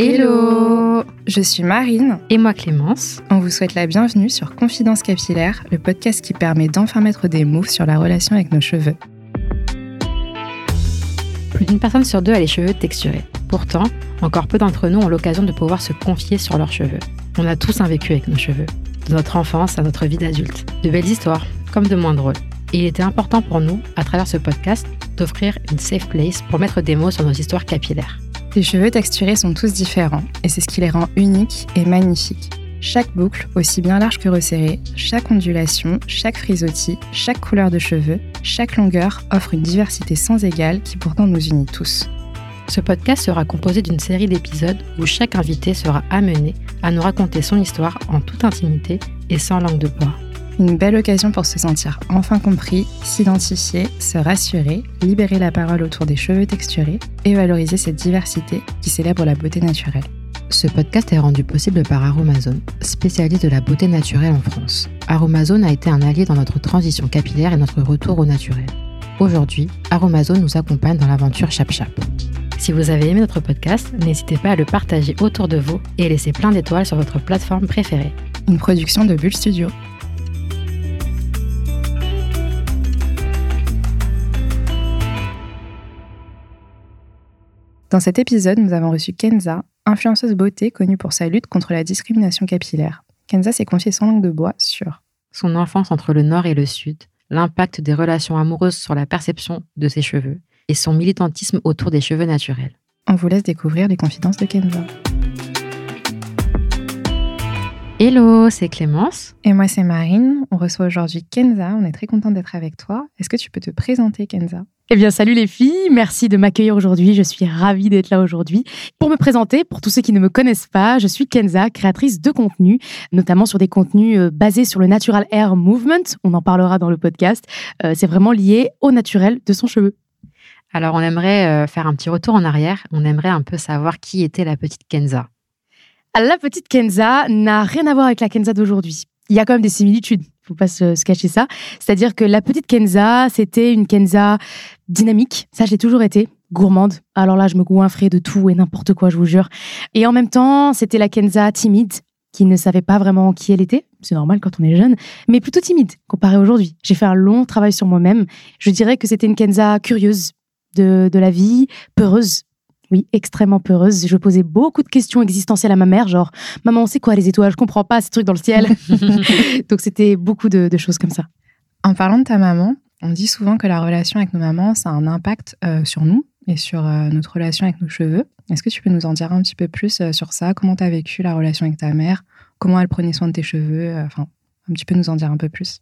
Hello Je suis Marine. Et moi Clémence. On vous souhaite la bienvenue sur Confidence Capillaire, le podcast qui permet d'enfin mettre des mots sur la relation avec nos cheveux. Plus d'une personne sur deux a les cheveux texturés. Pourtant, encore peu d'entre nous ont l'occasion de pouvoir se confier sur leurs cheveux. On a tous un vécu avec nos cheveux, de notre enfance à notre vie d'adulte. De belles histoires, comme de moins drôles. Et il était important pour nous, à travers ce podcast, d'offrir une safe place pour mettre des mots sur nos histoires capillaires. Les cheveux texturés sont tous différents, et c'est ce qui les rend uniques et magnifiques. Chaque boucle, aussi bien large que resserrée, chaque ondulation, chaque frisottis, chaque couleur de cheveux, chaque longueur offre une diversité sans égale qui pourtant nous unit tous. Ce podcast sera composé d'une série d'épisodes où chaque invité sera amené à nous raconter son histoire en toute intimité et sans langue de bois. Une belle occasion pour se sentir enfin compris, s'identifier, se rassurer, libérer la parole autour des cheveux texturés et valoriser cette diversité qui célèbre la beauté naturelle. Ce podcast est rendu possible par Aromazone, spécialiste de la beauté naturelle en France. Aromazone a été un allié dans notre transition capillaire et notre retour au naturel. Aujourd'hui, Aromazone nous accompagne dans l'aventure Chap Chap. Si vous avez aimé notre podcast, n'hésitez pas à le partager autour de vous et laisser plein d'étoiles sur votre plateforme préférée. Une production de Bulle Studio. Dans cet épisode, nous avons reçu Kenza, influenceuse beauté connue pour sa lutte contre la discrimination capillaire. Kenza s'est confiée sans langue de bois sur son enfance entre le nord et le sud, l'impact des relations amoureuses sur la perception de ses cheveux et son militantisme autour des cheveux naturels. On vous laisse découvrir les confidences de Kenza. Hello, c'est Clémence. Et moi, c'est Marine. On reçoit aujourd'hui Kenza. On est très content d'être avec toi. Est-ce que tu peux te présenter, Kenza? Eh bien, salut les filles, merci de m'accueillir aujourd'hui. Je suis ravie d'être là aujourd'hui. Pour me présenter, pour tous ceux qui ne me connaissent pas, je suis Kenza, créatrice de contenu, notamment sur des contenus euh, basés sur le Natural Hair Movement. On en parlera dans le podcast. Euh, c'est vraiment lié au naturel de son cheveu. Alors, on aimerait euh, faire un petit retour en arrière. On aimerait un peu savoir qui était la petite Kenza. La petite Kenza n'a rien à voir avec la Kenza d'aujourd'hui. Il y a quand même des similitudes faut pas se, cacher ça. C'est-à-dire que la petite Kenza, c'était une Kenza dynamique. Ça, je l'ai toujours été. Gourmande. Alors là, je me goinfrais de tout et n'importe quoi, je vous jure. Et en même temps, c'était la Kenza timide, qui ne savait pas vraiment qui elle était. C'est normal quand on est jeune, mais plutôt timide comparé aujourd'hui. J'ai fait un long travail sur moi-même. Je dirais que c'était une Kenza curieuse de la vie, peureuse oui, extrêmement peureuse. Je posais beaucoup de questions existentielles à ma mère, genre Maman, c'est quoi les étoiles? Je comprends pas ces trucs dans le ciel. Donc c'était beaucoup de, choses comme ça. En parlant de ta maman, on dit souvent que la relation avec nos mamans, ça a un impact euh, sur nous et sur euh, notre relation avec nos cheveux. Est-ce que tu peux nous en dire un petit peu plus euh, sur ça? Comment tu as vécu la relation avec ta mère? Comment elle prenait soin de tes cheveux? Enfin, un petit peu nous en dire un peu plus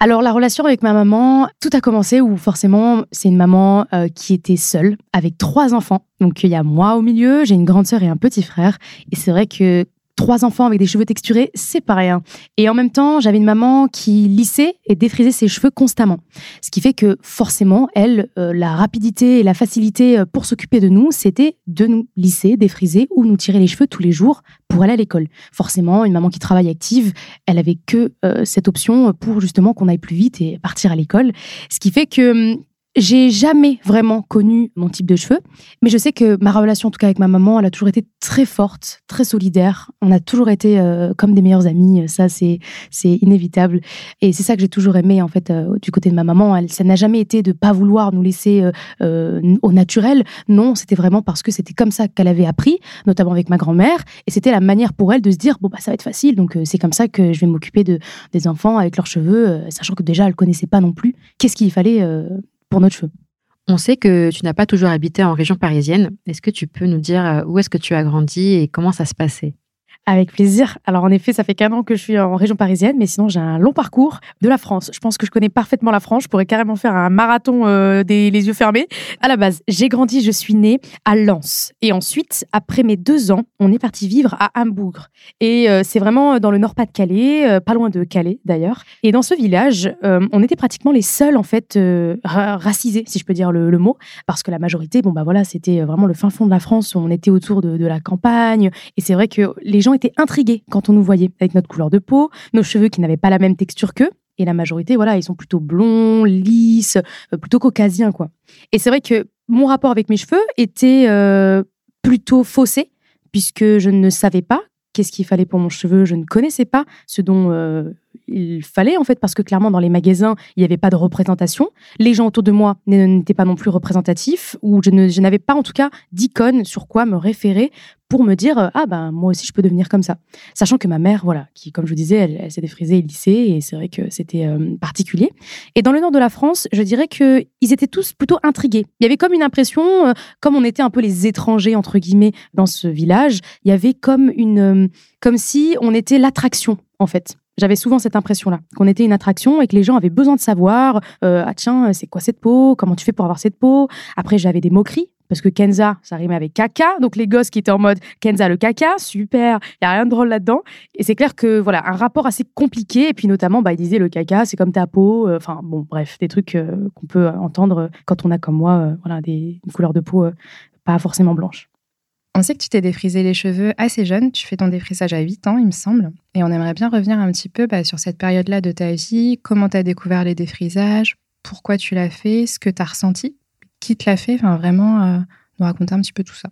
Alors la relation avec ma maman, tout a commencé où forcément c'est une maman euh, qui était seule avec trois enfants. Donc il y a moi au milieu, j'ai une grande sœur et un petit frère. Et c'est vrai que trois enfants avec des cheveux texturés, c'est pas rien. Et en même temps, j'avais une maman qui lissait et défrisait ses cheveux constamment. Ce qui fait que forcément, elle, euh, la rapidité et la facilité euh, pour s'occuper de nous, c'était de nous lisser, défriser ou nous tirer les cheveux tous les jours pour aller à l'école. Forcément, une maman qui travaille active, elle avait que euh, cette option pour justement qu'on aille plus vite et partir à l'école. Ce qui fait que hum, j'ai jamais vraiment connu mon type de cheveux, mais je sais que ma relation, en tout cas avec ma maman, elle a toujours été très forte, très solidaire. On a toujours été euh, comme des meilleures amies. Ça, c'est c'est inévitable. Et c'est ça que j'ai toujours aimé en fait euh, du côté de ma maman. Ça n'a jamais été de pas vouloir nous laisser euh, au naturel. Non, c'était vraiment parce que c'était comme ça qu'elle avait appris, notamment avec ma grand-mère. Et c'était la manière pour elle de se dire bon bah ça va être facile. Donc c'est comme ça que je vais m'occuper de des enfants avec leurs cheveux, sachant que déjà elle connaissait pas non plus qu'est-ce qu'il fallait On sait que tu n'as pas toujours habité en région parisienne. Est-ce que tu peux nous dire euh, où est-ce que tu as grandi et comment ça se passait? Avec plaisir. Alors en effet, ça fait qu'un an que je suis en région parisienne, mais sinon j'ai un long parcours de la France. Je pense que je connais parfaitement la France. Je pourrais carrément faire un marathon euh, des les yeux fermés. À la base, j'ai grandi, je suis née à Lens. Et ensuite, après mes deux ans, on est parti vivre à Hambourg. Et euh, c'est vraiment dans le Nord-Pas-de-Calais, euh, pas loin de Calais d'ailleurs. Et dans ce village, on était pratiquement les seuls en fait racisés, si je peux dire le, mot, parce que la majorité, bon bah voilà, c'était vraiment le fin fond de la France. On était autour de, de la campagne. Et c'est vrai que les gens étaient intrigués quand on nous voyait avec notre couleur de peau, nos cheveux qui n'avaient pas la même texture qu'eux. Et la majorité, voilà, ils sont plutôt blonds, lisses, euh, plutôt caucasiens, quoi. Et c'est vrai que mon rapport avec mes cheveux était euh, plutôt faussé puisque je ne savais pas qu'est-ce qu'il fallait pour mon cheveu, je ne connaissais pas ce dont euh, il fallait en fait parce que clairement dans les magasins il n'y avait pas de représentation. Les gens autour de moi n'étaient pas non plus représentatifs ou je, n'avais pas en tout cas d'icône sur quoi me référer pour me dire euh, ah ben moi aussi je peux devenir comme ça sachant que ma mère voilà qui comme je vous disais elle, s'est défrisée et lissée et c'est vrai que c'était euh, particulier. Et dans le nord de la France je dirais que ils étaient tous plutôt intrigués. Il y avait comme une impression euh, comme on était un peu les étrangers entre guillemets dans ce village il y avait comme une comme si on était l'attraction en fait j'avais souvent cette impression-là, qu'on était une attraction et que les gens avaient besoin de savoir euh, ah tiens, c'est quoi cette peau? Comment tu fais pour avoir cette peau? Après, j'avais des moqueries parce que Kenza, ça rimait avec caca. Donc les gosses qui étaient en mode Kenza le caca, super, il y a rien de drôle là-dedans. Et c'est clair que voilà, un rapport assez compliqué. Et puis notamment, bah, ils disaient le caca, c'est comme ta peau. Euh, enfin bon, bref, des trucs euh, qu'on peut entendre quand on a comme moi, voilà, des une couleur de peau pas forcément blanche. On sait que tu t'es défrisé les cheveux assez jeune, tu fais ton défrisage à 8 ans, il me semble. Et on aimerait bien revenir un petit peu bah, sur cette période-là de ta vie, comment tu as découvert les défrisages, pourquoi tu l'as fait, ce que tu as ressenti, qui te l'a fait, enfin vraiment euh, nous raconter un petit peu tout ça.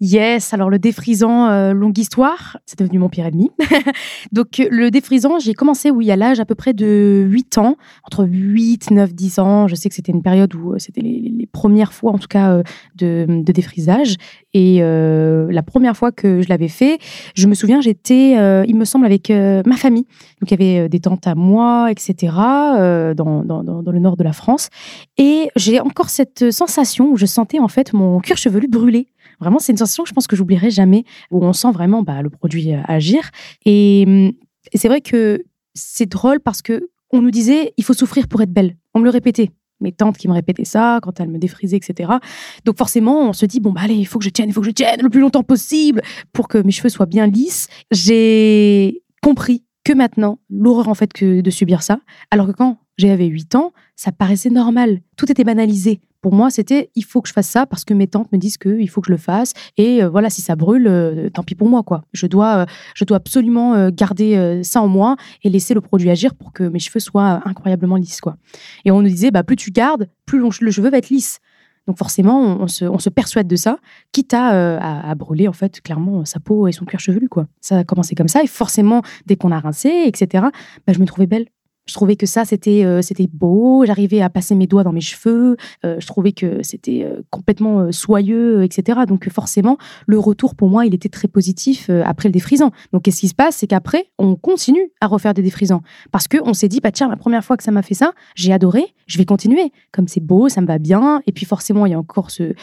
Yes, alors le défrisant, euh, longue histoire, c'est devenu mon pire ennemi. Donc le défrisant, j'ai commencé oui, à l'âge à peu près de 8 ans, entre 8, 9, 10 ans. Je sais que c'était une période où euh, c'était les, premières fois en tout cas euh, de, de, défrisage. Et la première fois que je l'avais fait, je me souviens, j'étais, il me semble, avec ma famille. Donc il y avait des tantes à moi, etc., dans, le nord de la France. Et j'ai encore cette sensation où je sentais en fait mon cuir chevelu brûler. Vraiment, c'est une sensation que je pense que j'oublierai jamais, où on sent vraiment bah, le produit euh, agir. Et, c'est vrai que c'est drôle parce que on nous disait il faut souffrir pour être belle. On me le répétait. Mes tantes qui me répétaient ça quand elles me défrisaient, etc. Donc forcément, on se dit bon bah allez, il faut que je tienne, il faut que je tienne le plus longtemps possible pour que mes cheveux soient bien lisses. J'ai compris que maintenant, l'horreur en fait que de subir ça, alors que quand j'avais 8 ans, ça paraissait normal. Tout était banalisé. Pour moi, c'était il faut que je fasse ça parce que mes tantes me disent qu'il faut que je le fasse. Et euh, voilà, si ça brûle, euh, tant pis pour moi, quoi. Je dois, euh, je dois absolument garder ça en moi et laisser le produit agir pour que mes cheveux soient incroyablement lisses, quoi. Et on nous disait, bah, plus tu gardes, plus le cheveu va être lisse. Donc forcément, on, se, persuade de ça, quitte à, à, brûler en fait clairement sa peau et son cuir chevelu quoi. Ça a commencé comme ça et forcément dès qu'on a rincé etc. Bah, je me trouvais belle. Je trouvais que ça, c'était euh, c'était beau. J'arrivais à passer mes doigts dans mes cheveux. Euh, je trouvais que c'était euh, complètement soyeux, etc. Donc forcément, le retour pour moi, il était très positif après le défrisant. Donc qu'est-ce qui se passe? C'est qu'après, on continue à refaire des défrisants parce que on s'est dit, bah tiens, la première fois que ça m'a fait ça, j'ai adoré. Je vais continuer. Comme c'est beau, ça me va bien. Et puis forcément, il y a encore ce,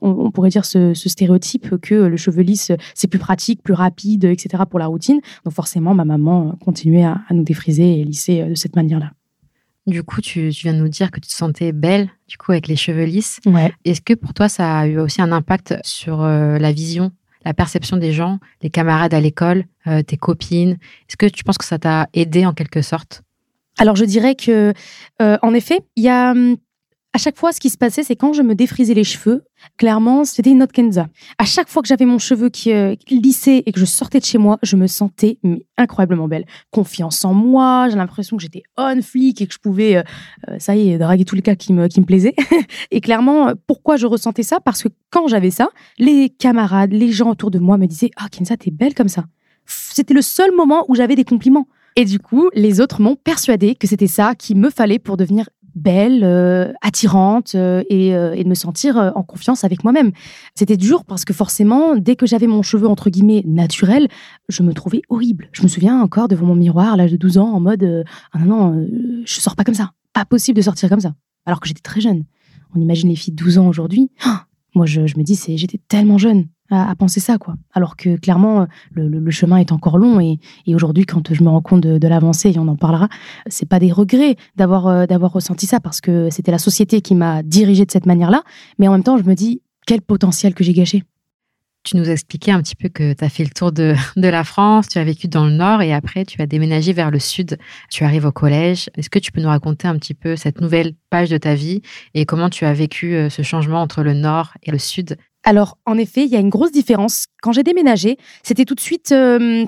on, pourrait dire ce, stéréotype que le cheveu lisse, c'est plus pratique, plus rapide, etc. pour la routine. Donc forcément, ma maman continuait à, à nous défriser et lisser euh, de cette manière-là. Du coup, tu, viens de nous dire que tu te sentais belle, du coup, avec les cheveux lisses. Ouais. Est-ce que pour toi, ça a eu aussi un impact sur euh, la vision, la perception des gens, les camarades à l'école, euh, tes copines? Est-ce que tu penses que ça t'a aidé en quelque sorte? Alors je dirais que, en effet, il y a hum, à chaque fois, ce qui se passait, c'est quand je me défrisais les cheveux, clairement, c'était une autre Kenza. À chaque fois que j'avais mon cheveu qui euh, lissait et que je sortais de chez moi, je me sentais incroyablement belle. Confiance en moi, j'ai l'impression que j'étais on flic et que je pouvais, euh, euh, ça y est, draguer tous les cas qui me, qui plaisaient. et clairement, pourquoi je ressentais ça? Parce que quand j'avais ça, les camarades, les gens autour de moi me disaient Ah, Kenza, t'es belle comme ça. C'était le seul moment où j'avais des compliments. Et du coup, les autres m'ont persuadé que c'était ça qu'il me fallait pour devenir belle, euh, attirante euh, euh, et, de me sentir en confiance avec moi-même. C'était dur parce que forcément, dès que j'avais mon cheveu entre guillemets naturel, je me trouvais horrible. Je me souviens encore devant mon miroir à l'âge de 12 ans en mode ah non non, je sors pas comme ça. Pas possible de sortir comme ça. Alors que j'étais très jeune. On imagine les filles de 12 ans aujourd'hui. moi je, je me dis j'étais tellement jeune à, penser ça, quoi. Alors que clairement, le, chemin est encore long et, aujourd'hui, quand je me rends compte de, l'avancée, et on en parlera, c'est pas des regrets d'avoir euh, d'avoir ressenti ça parce que c'était la société qui m'a dirigé de cette manière-là. Mais en même temps, je me dis quel potentiel que j'ai gâché. Tu nous as expliqué un petit peu que tu as fait le tour de, de, la France, tu as vécu dans le nord et après tu as déménagé vers le sud. Tu arrives au collège. Est-ce que tu peux nous raconter un petit peu cette nouvelle page de ta vie et comment tu as vécu euh, ce changement entre le nord et le sud alors, en effet, il y a une grosse différence. Quand j'ai déménagé, c'était tout de suite euh,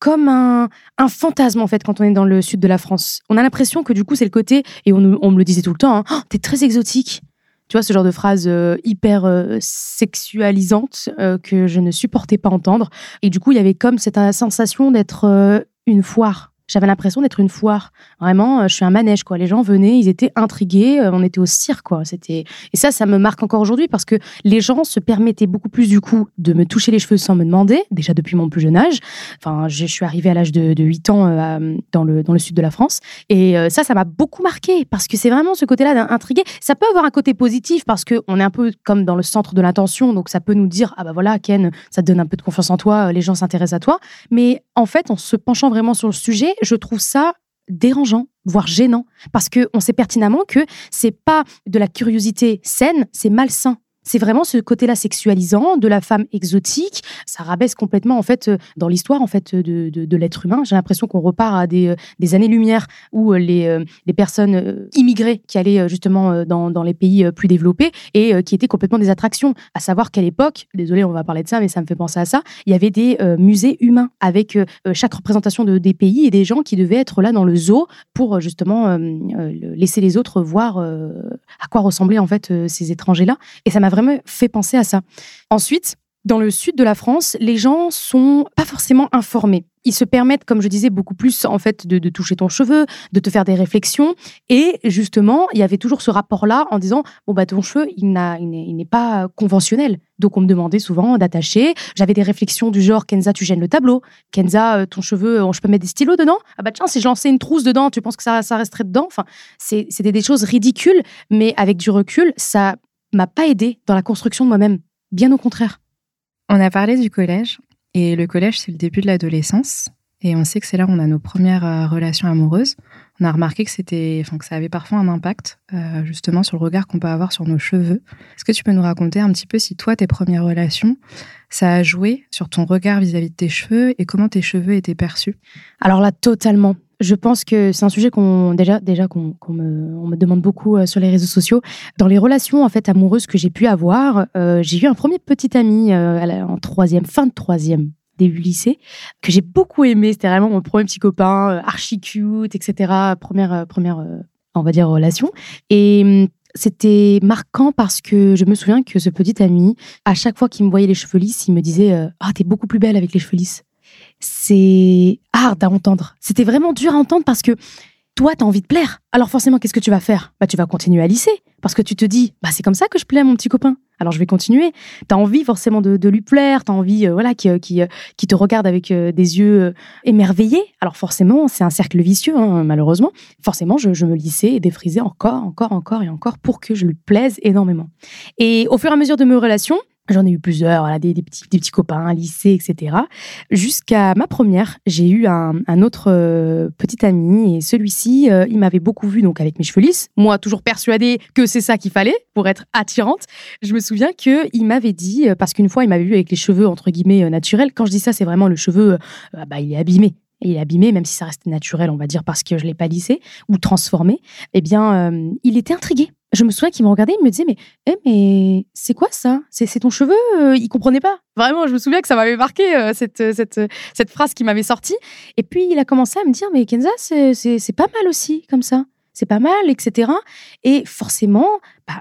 comme un, fantasme, en fait, quand on est dans le sud de la France. On a l'impression que du coup, c'est le côté, et on, me le disait tout le temps, hein, oh, t'es très exotique. Tu vois, ce genre de phrase euh, hyper euh, sexualisante que je ne supportais pas entendre. Et du coup, il y avait comme cette sensation d'être une foire j'avais l'impression d'être une foire. Vraiment, euh, je suis un manège, quoi. Les gens venaient, ils étaient intrigués, euh, on était au cirque, quoi. C'était et ça, ça me marque encore aujourd'hui parce que les gens se permettaient beaucoup plus du coup de me toucher les cheveux sans me demander, déjà depuis mon plus jeune âge. Enfin, je suis arrivée à l'âge de, 8 ans euh, dans le dans le sud de la France et ça, ça m'a beaucoup marqué parce que c'est vraiment ce côté-là d'intriguer. Ça peut avoir un côté positif parce que on est un peu comme dans le centre de l'attention, donc ça peut nous dire ah bah voilà Ken, ça te donne un peu de confiance en toi, les gens s'intéressent à toi. Mais en fait, en se penchant vraiment sur le sujet, je trouve ça dérangeant, voire gênant, parce que on sait pertinemment que c'est pas de la curiosité saine, c'est malsain. C'est vraiment ce côté-là sexualisant de la femme exotique. Ça rabaisse complètement en fait euh, dans l'histoire en fait de, de, l'être humain. J'ai l'impression qu'on repart à des, euh, des années-lumière où euh, les, les personnes immigrées qui allaient justement dans, dans les pays plus développés et qui étaient complètement des attractions. À savoir qu'à l'époque, désolé, on va parler de ça, mais ça me fait penser à ça. Il y avait des musées humains avec chaque représentation de, des pays et des gens qui devaient être là dans le zoo pour justement laisser les autres voir à quoi ressemblaient en fait ces étrangers-là. Et ça m'a vraiment fait penser à ça. Ensuite, dans le sud de la France, les gens sont pas forcément informés. Ils se permettent, comme je disais, beaucoup plus en fait de, toucher ton cheveu, de te faire des réflexions. Et justement, il y avait toujours ce rapport-là en disant bon bah ton cheveu, il n'est pas conventionnel. Donc on me demandait souvent d'attacher. J'avais des réflexions du genre Kenza, tu gênes le tableau. Kenza, euh, ton cheveu, euh, je peux mettre des stylos dedans? Ah bah tiens, si je lançais une trousse dedans, tu penses que ça, ça resterait dedans? Enfin, c'était des choses ridicules, mais avec du recul, ça m'a pas aidé dans la construction de moi-même. Bien au contraire. On a parlé du collège. Et le collège, c'est le début de l'adolescence. Et on sait que c'est là où on a nos premières euh, relations amoureuses. On a remarqué que c'était, enfin, que ça avait parfois un impact, euh, justement, sur le regard qu'on peut avoir sur nos cheveux. Est-ce que tu peux nous raconter un petit peu si toi, tes premières relations, ça a joué sur ton regard vis-à-vis -vis de tes cheveux et comment tes cheveux étaient perçus? Alors là, totalement je pense que c'est un sujet qu'on déjà déjà qu'on me, me demande beaucoup euh, sur les réseaux sociaux. Dans les relations en fait amoureuses que j'ai pu avoir, euh, j'ai eu un premier petit ami euh, en troisième, fin de troisième début lycée que j'ai beaucoup aimé. C'était vraiment mon premier petit copain, archi cute, etc. Première première on va dire relation et hum, c'était marquant parce que je me souviens que ce petit ami, à chaque fois qu'il me voyait les cheveux lisses, il me disait Ah, t'es beaucoup plus belle avec les cheveux lisses c'est hard à entendre. C'était vraiment dur à entendre parce que toi, tu as envie de plaire. Alors forcément, qu'est-ce que tu vas faire? Bah, tu vas continuer à lisser parce que tu te dis, bah, c'est comme ça que je plais à mon petit copain. Alors je vais continuer. Tu as envie forcément de, lui plaire, tu as envie euh, voilà qui, qui, qui, te regarde avec euh, des yeux euh, émerveillés. Alors forcément, c'est un cercle vicieux hein, malheureusement. Forcément, je, je me lissais et défrisais encore, encore, encore et encore pour que je lui plaise énormément. Et au fur et à mesure de mes relations, J'en ai eu plusieurs, des, petits, des petits copains, un lycée, etc. Jusqu'à ma première, j'ai eu un, autre euh, petit ami et celui-ci, euh, il m'avait beaucoup vu donc avec mes cheveux lisses. Moi, toujours persuadée que c'est ça qu'il fallait pour être attirante. Je me souviens que il m'avait dit euh, parce qu'une fois, il m'avait vu avec les cheveux entre guillemets naturels. Quand je dis ça, c'est vraiment le cheveu, bah, il est abîmé il est abîmé, même si ça restait naturel, on va dire, parce que je l'ai pas lissé ou transformé, eh bien, il était intrigué je me souviens qu'il me regardait, il me disait mais eh, mais c'est quoi ça? C'est ton cheveu? Euh, Il comprenait pas. Vraiment, je me souviens que ça m'avait marqué euh, cette, euh, cette cette phrase qui m'avait sorti. Et puis il a commencé à me dire mais Kenza c'est pas mal aussi comme ça. C'est pas mal, etc. Et forcément, bah,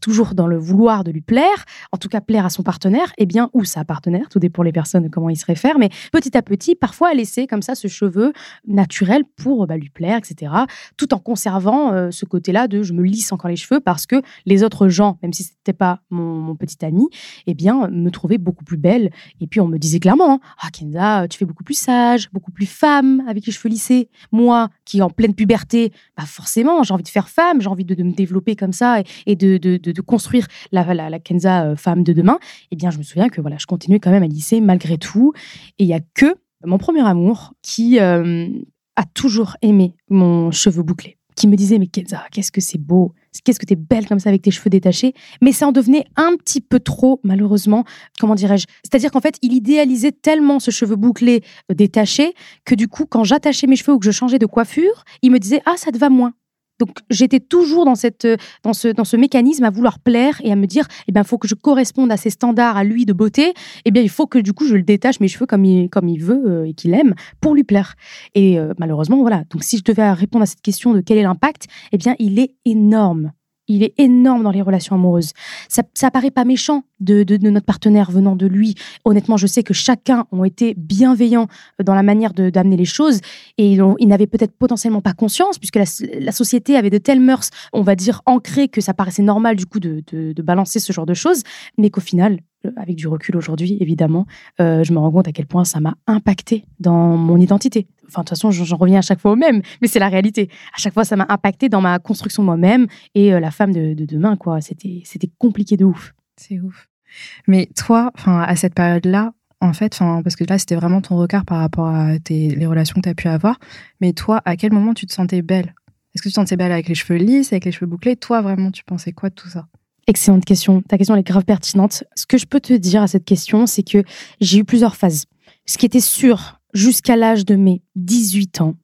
toujours dans le vouloir de lui plaire, en tout cas plaire à son partenaire, eh bien, ou sa partenaire, tout dépend les personnes, comment il se réfère, mais petit à petit, parfois laisser comme ça ce cheveu naturel pour bah, lui plaire, etc., tout en conservant euh, ce côté-là de je me lisse encore les cheveux parce que les autres gens, même si c'était pas mon, petit ami, eh bien, me trouvaient beaucoup plus belle. Et puis, on me disait clairement, hein, ah, Kenza, tu fais beaucoup plus sage, beaucoup plus femme avec les cheveux lissés. Moi, qui en pleine puberté, bah forcément, j'ai envie de faire femme, j'ai envie de, me développer comme ça et, de de, construire la, la, Kenza euh, femme de demain, eh bien, je me souviens que voilà, je continuais quand même à lycée malgré tout. Et il y a que mon premier amour qui euh, a toujours aimé mon cheveu bouclé qui me disait mais Kenza, qu'est-ce que c'est beau, qu'est-ce que t'es belle comme ça avec tes cheveux détachés. Mais ça en devenait un petit peu trop, malheureusement, comment dirais-je. C'est-à-dire qu'en fait, il idéalisait tellement ce cheveu bouclé euh, détaché que du coup, quand j'attachais mes cheveux ou que je changeais de coiffure, il me disait ah ça te va moins. Donc j'étais toujours dans cette dans ce dans ce mécanisme à vouloir plaire et à me dire eh bien il faut que je corresponde à ses standards à lui de beauté. Eh bien il faut que du coup je le détache mes cheveux comme il comme il veut euh, et qu'il aime pour lui plaire. Et euh, malheureusement voilà. Donc si je devais répondre à cette question de quel est l'impact eh bien il est énorme. Il est énorme dans les relations amoureuses. Ça, ça paraît pas méchant de, de, notre partenaire venant de lui. Honnêtement, je sais que chacun ont été bienveillants dans la manière d'amener les choses et ils, n'avaient peut-être potentiellement pas conscience puisque la, société avait de telles mœurs, on va dire, ancrées que ça paraissait normal du coup de, de balancer ce genre de choses, mais qu'au final, euh, avec du recul aujourd'hui, évidemment, euh, je me rends compte à quel point ça m'a impacté dans mon identité. Enfin, de toute façon, j'en reviens à chaque fois au même, mais c'est la réalité. À chaque fois, ça m'a impacté dans ma construction de moi-même et euh, la femme de, demain, quoi. C'était compliqué de ouf. C'est ouf. Mais toi, enfin, à cette période-là, en fait, parce que là, c'était vraiment ton regard par rapport à tes, les relations que tu as pu avoir. Mais toi, à quel moment tu te sentais belle? Est-ce que tu te sentais belle avec les cheveux lisses, avec les cheveux bouclés? Toi, vraiment, tu pensais quoi de tout ça? Excellente question. Ta question elle est grave pertinente. Ce que je peux te dire à cette question, c'est que j'ai eu plusieurs phases. Ce qui était sûr jusqu'à l'âge de mes 18 ans,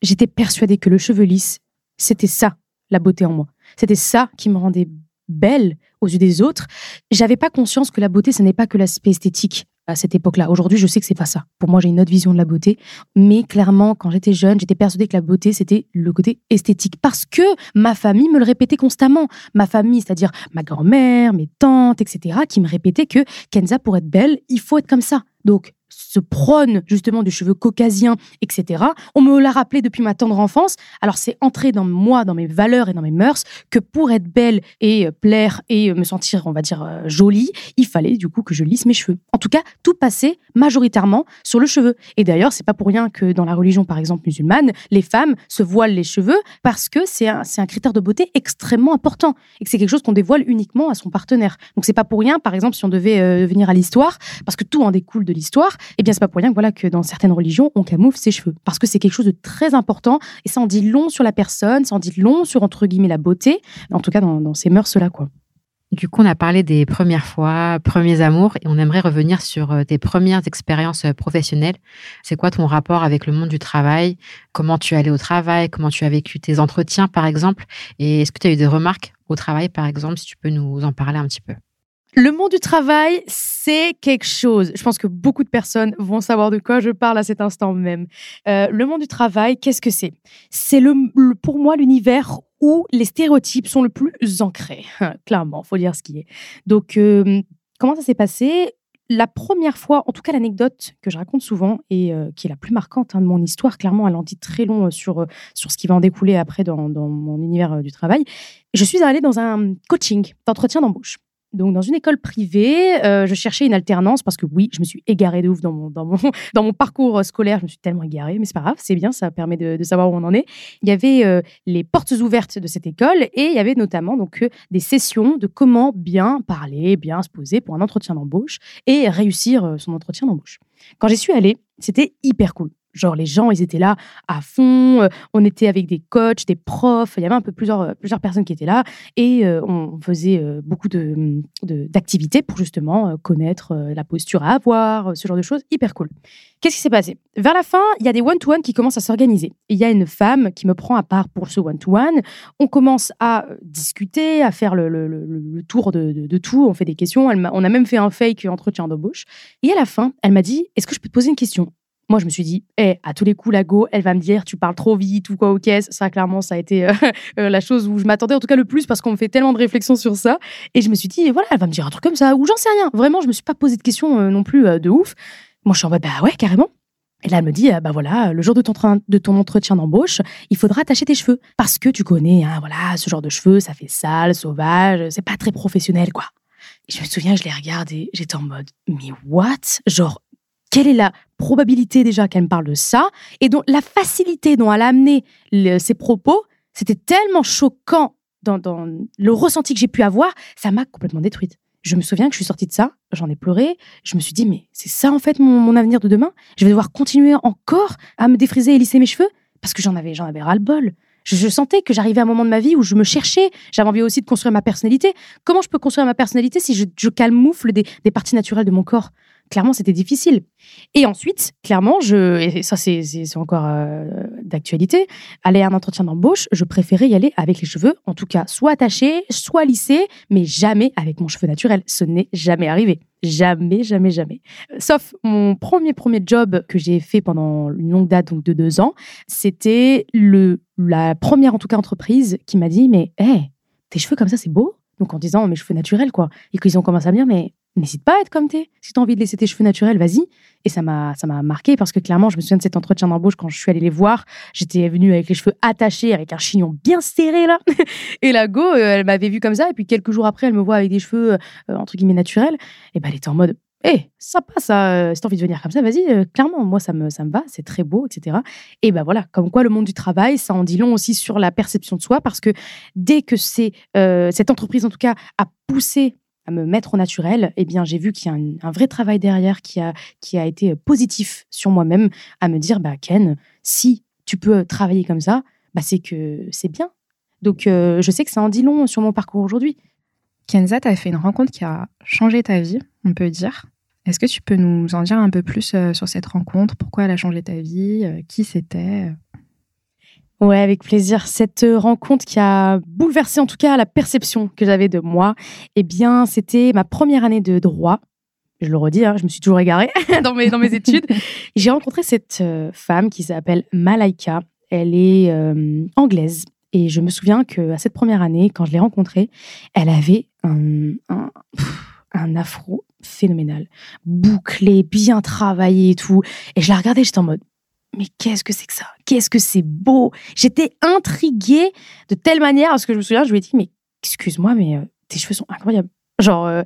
j'étais persuadée que le cheveu lisse, c'était ça, la beauté en moi. C'était ça qui me rendait belle aux yeux des autres. J'avais pas conscience que la beauté, ce n'est pas que l'aspect esthétique à cette époque-là. Aujourd'hui, je sais que c'est pas ça. Pour moi, j'ai une autre vision de la beauté. Mais clairement, quand j'étais jeune, j'étais persuadée que la beauté, c'était le côté esthétique. Parce que ma famille me le répétait constamment. Ma famille, c'est-à-dire ma grand-mère, mes tantes, etc., qui me répétaient que Kenza, pour être belle, il faut être comme ça. Donc, se prône justement du cheveu caucasien, etc. On me l'a rappelé depuis ma tendre enfance. Alors c'est entré dans moi, dans mes valeurs et dans mes mœurs, que pour être belle et euh, plaire et euh, me sentir, on va dire, euh, jolie, il fallait du coup que je lisse mes cheveux. En tout cas, tout passait majoritairement sur le cheveu. Et d'ailleurs, c'est pas pour rien que dans la religion, par exemple musulmane, les femmes se voilent les cheveux parce que c'est un, un critère de beauté extrêmement important et que c'est quelque chose qu'on dévoile uniquement à son partenaire. Donc c'est pas pour rien, par exemple, si on devait venir à l'histoire, parce que tout en découle de l'histoire, eh bien, c'est pas pour rien que, voilà, que dans certaines religions, on camoufle ses cheveux. Parce que c'est quelque chose de très important et ça en dit long sur la personne, ça en dit long sur, entre guillemets, la beauté, en tout cas dans, ces mœurs-là, quoi. Du coup, on a parlé des premières fois, premiers amours, et on aimerait revenir sur euh, tes premières expériences euh, professionnelles. C'est quoi ton rapport avec le monde du travail? Comment tu es allé au travail? Comment tu as vécu tes entretiens, par exemple? Et est-ce que tu as eu des remarques au travail, par exemple, si tu peux nous en parler un petit peu? Le monde du travail, c'est quelque chose. Je pense que beaucoup de personnes vont savoir de quoi je parle à cet instant même. Euh, le monde du travail, qu'est-ce que c'est? C'est le, pour moi l'univers où les stéréotypes sont le plus ancrés. Clairement, faut dire ce qui est. Donc, euh, comment ça s'est passé? La première fois, en tout cas l'anecdote que je raconte souvent et euh, qui est la plus marquante hein, de mon histoire, clairement, elle en dit très long sur, sur ce qui va en découler après dans, dans mon univers du travail. Je suis allée dans un coaching d'entretien d'embauche. Donc, dans une école privée, euh, je cherchais une alternance parce que oui, je me suis égarée de ouf dans mon, dans mon, dans mon parcours euh, scolaire. Je me suis tellement égarée, mais c'est pas grave, c'est bien, ça permet de, de, savoir où on en est. Il y avait euh, les portes ouvertes de cette école et il y avait notamment donc des sessions de comment bien parler, bien se poser pour un entretien d'embauche et réussir son entretien d'embauche. Quand j'y suis allée, c'était hyper cool. Genre, les gens, ils étaient là à fond. Euh, on était avec des coachs, des profs. Il y avait un peu plusieurs, euh, plusieurs personnes qui étaient là. Et euh, on faisait beaucoup d'activités de, d'activités pour justement connaître la posture à avoir, ce genre de choses. Hyper cool. Qu'est-ce qui s'est passé? Vers la fin, il y a des one-to-one qui commencent à s'organiser. Il y a une femme qui me prend à part pour ce one-to-one. On commence à discuter, à faire le, le, le, tour de, de, tout. On fait des questions. On a même fait un fake entretien d'embauche. Et à la fin, elle m'a dit Est-ce que je peux te poser une question? Moi, je me suis dit, eh, à tous les coups, la go, elle va me dire, tu parles trop vite ou quoi caisse. Ça, clairement, ça a été euh, euh, la chose où je m'attendais en tout cas le plus parce qu'on me fait tellement de réflexions sur ça. Et je me suis dit, voilà, elle va me dire un truc comme ça ou j'en sais rien. Vraiment, je me suis pas posé de questions euh, non plus de ouf. Moi, je suis en mode, bah ouais, carrément. Et là, elle me dit, bah voilà, le jour de ton, entretien d'embauche, il faudra attacher tes cheveux. Parce que tu connais, hein, voilà, ce genre de cheveux, ça fait sale, sauvage, c'est pas très professionnel, quoi. Et je me souviens, je l'ai regardé, j'étais en mode, mais what? Genre, quelle est la probabilité déjà qu'elle me parle de ça? Et donc la facilité dont elle a amené ses propos, c'était tellement choquant dans, le ressenti que j'ai pu avoir, ça m'a complètement détruite. Je me souviens que je suis sortie de ça, j'en ai pleuré, je me suis dit, mais c'est ça en fait mon, avenir de demain? Je vais devoir continuer encore à me défriser et lisser mes cheveux? Parce que j'en avais, j'en avais ras-le-bol. Je, sentais que j'arrivais à un moment de ma vie où je me cherchais. J'avais envie aussi de construire ma personnalité. Comment je peux construire ma personnalité si je, je calmoufle des parties naturelles de mon corps? Clairement, c'était difficile. Et ensuite, clairement, je, et ça c'est encore euh, d'actualité, aller à un entretien d'embauche, je préférais y aller avec les cheveux, en tout cas, soit attachés, soit lissés, mais jamais avec mon cheveu naturel. Ce n'est jamais arrivé. Jamais, jamais, jamais. Sauf mon premier, premier job que j'ai fait pendant une longue date, donc de deux ans, c'était la première, en tout cas, entreprise qui m'a dit, mais, hé, tes cheveux comme ça, c'est beau. Donc en disant mes cheveux naturels, quoi. Et qu'ils ont commencé à me dire, mais n'hésite pas à être comme t'es. Si t'as envie de laisser tes cheveux naturels, vas-y. Et ça m'a, ça m'a marqué parce que clairement, je me souviens de cet entretien d'embauche quand je suis allée les voir. J'étais venue avec les cheveux attachés, avec un chignon bien serré là. Et la go, euh, elle m'avait vu comme ça. Et puis quelques jours après, elle me voit avec des cheveux euh, entre guillemets naturels. Et ben, elle était en mode, hé, ça passe, ça. Euh, si t'as envie de venir comme ça, vas-y. clairement, moi, ça me, ça me va. C'est très beau, etc. Et ben voilà, comme quoi le monde du travail, ça en dit long aussi sur la perception de soi parce que dès que c'est cette entreprise, en tout cas, a poussé à me mettre au naturel, eh bien, j'ai vu qu'il y a un, vrai travail derrière qui a, qui a été positif sur moi-même, à me dire, bah, Ken, si tu peux travailler comme ça, bah, c'est que c'est bien. Donc, euh, je sais que ça en dit long sur mon parcours aujourd'hui. Kenza, tu as fait une rencontre qui a changé ta vie, on peut dire. Est-ce que tu peux nous en dire un peu plus euh, sur cette rencontre? Pourquoi elle a changé ta vie? Euh, Qui c'était? Ouais, avec plaisir. Cette euh, rencontre qui a bouleversé en tout cas la perception que j'avais de moi, eh bien, c'était ma première année de droit. Je le redis, hein, je me suis toujours égarée dans mes, dans mes études. J'ai rencontré cette euh, femme qui s'appelle Malaika. Elle est euh, anglaise. Et je me souviens qu'à cette première année, quand je l'ai rencontrée, elle avait un, un, un afro phénoménal, bouclé, bien travaillé et tout. Et je la regardais, j'étais en mode, mais qu'est-ce que c'est que ça? Qu'est-ce que c'est beau J'étais intriguée de telle manière, parce que je me souviens, je lui ai dit, mais excuse-moi, mais euh, tes cheveux sont incroyables. Genre, euh,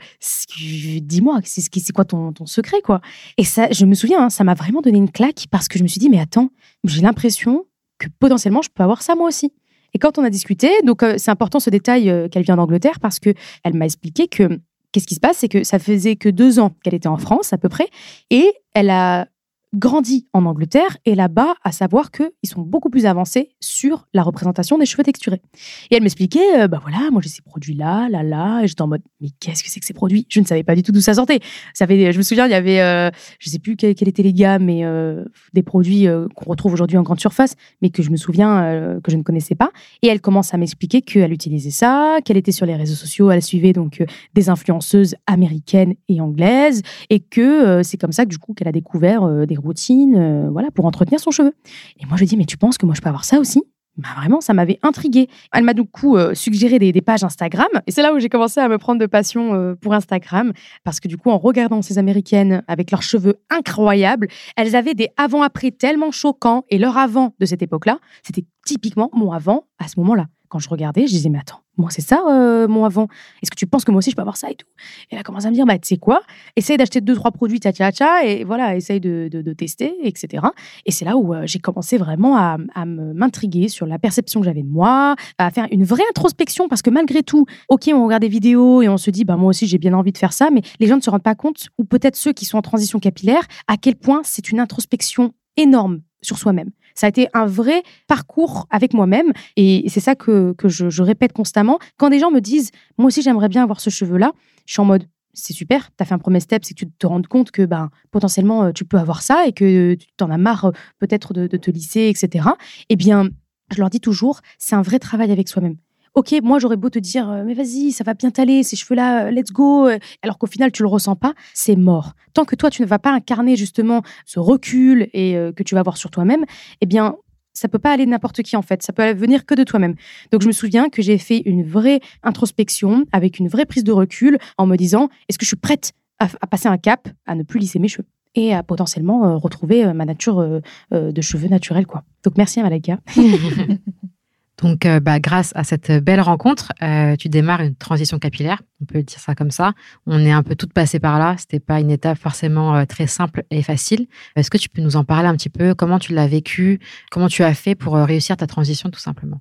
dis-moi, c'est quoi ton, secret, quoi? Et ça, je me souviens, hein, ça m'a vraiment donné une claque parce que je me suis dit, mais attends, j'ai l'impression que potentiellement, je peux avoir ça moi aussi. Et quand on a discuté, donc euh, c'est important ce détail qu'elle vient d'Angleterre parce que elle m'a expliqué que qu'est-ce qui se passe, c'est que ça faisait que deux ans qu'elle était en France à peu près, et elle a grandi en Angleterre et là-bas, à savoir qu'ils sont beaucoup plus avancés sur la représentation des cheveux texturés. Et elle m'expliquait, euh, bah voilà, moi j'ai ces produits-là, là, là, et j'étais en mode, mais qu'est-ce que c'est que ces produits? Je ne savais pas du tout d'où ça sortait. Je me souviens, il y avait, euh, je sais plus quels étaient les gammes, mais euh, des produits qu'on retrouve aujourd'hui en grande surface, mais que je me souviens que je ne connaissais pas. Et elle commence à m'expliquer qu'elle utilisait ça, qu'elle était sur les réseaux sociaux, elle suivait donc des influenceuses américaines et anglaises, et que c'est comme ça que du coup qu'elle a découvert des routine, euh, voilà, pour entretenir son cheveu. Et moi, je dis, mais tu penses que moi, je peux avoir ça aussi? Bah vraiment, ça m'avait intriguée. Elle m'a du coup euh, suggéré des, pages Instagram. Et c'est là où j'ai commencé à me prendre de passion euh, pour Instagram. Parce que du coup, en regardant ces Américaines avec leurs cheveux incroyables, elles avaient des avant-après tellement choquants. Et leur avant de cette époque-là, c'était typiquement mon avant à ce moment-là. Quand je regardais, je disais, mais attends, moi, c'est ça, euh, mon avant. Est-ce que tu penses que moi aussi, je peux avoir ça et tout? Et elle a commencé à me dire, bah, tu sais quoi? Essaye d'acheter deux, trois produits, tcha, tcha, et voilà, essaye de, de, tester, etc. Et c'est là où euh, j'ai commencé vraiment à, à m'intriguer sur la perception que j'avais de moi, à faire une vraie introspection, parce que malgré tout, OK, on regarde des vidéos et on se dit, bah, moi aussi, j'ai bien envie de faire ça, mais les gens ne se rendent pas compte, ou peut-être ceux qui sont en transition capillaire, à quel point c'est une introspection énorme sur soi-même. Ça a été un vrai parcours avec moi-même et c'est ça que, je, répète constamment. Quand des gens me disent, moi aussi j'aimerais bien avoir ce cheveu-là, je suis en mode, c'est super, tu as fait un premier step, c'est que tu te rends compte que ben, potentiellement euh, tu peux avoir ça et que tu t'en as marre euh, peut-être de, de te lisser, etc. Eh bien, je leur dis toujours, c'est un vrai travail avec soi-même. Ok, moi j'aurais beau te dire, euh, mais vas-y, ça va bien t'aller, ces cheveux-là, euh, let's go, euh, alors qu'au final tu le ressens pas, c'est mort. Tant que toi tu ne vas pas incarner justement ce recul et que tu vas avoir sur toi-même, eh bien ça peut pas aller de n'importe qui en fait, ça peut venir que de toi-même. Donc je me souviens que j'ai fait une vraie introspection avec une vraie prise de recul en me disant est-ce que je suis prête à, passer un cap, à ne plus lisser mes cheveux et à potentiellement retrouver ma nature de cheveux naturels quoi. Donc merci à Malika. Donc, euh, bah, grâce à cette belle rencontre, euh, tu démarres une transition capillaire, on peut dire ça comme ça. On est un peu toutes passées par là. C'était pas une étape forcément euh, très simple et facile. Est-ce que tu peux nous en parler un petit peu? Comment tu l'as vécu? Comment tu as fait pour réussir ta transition, tout simplement?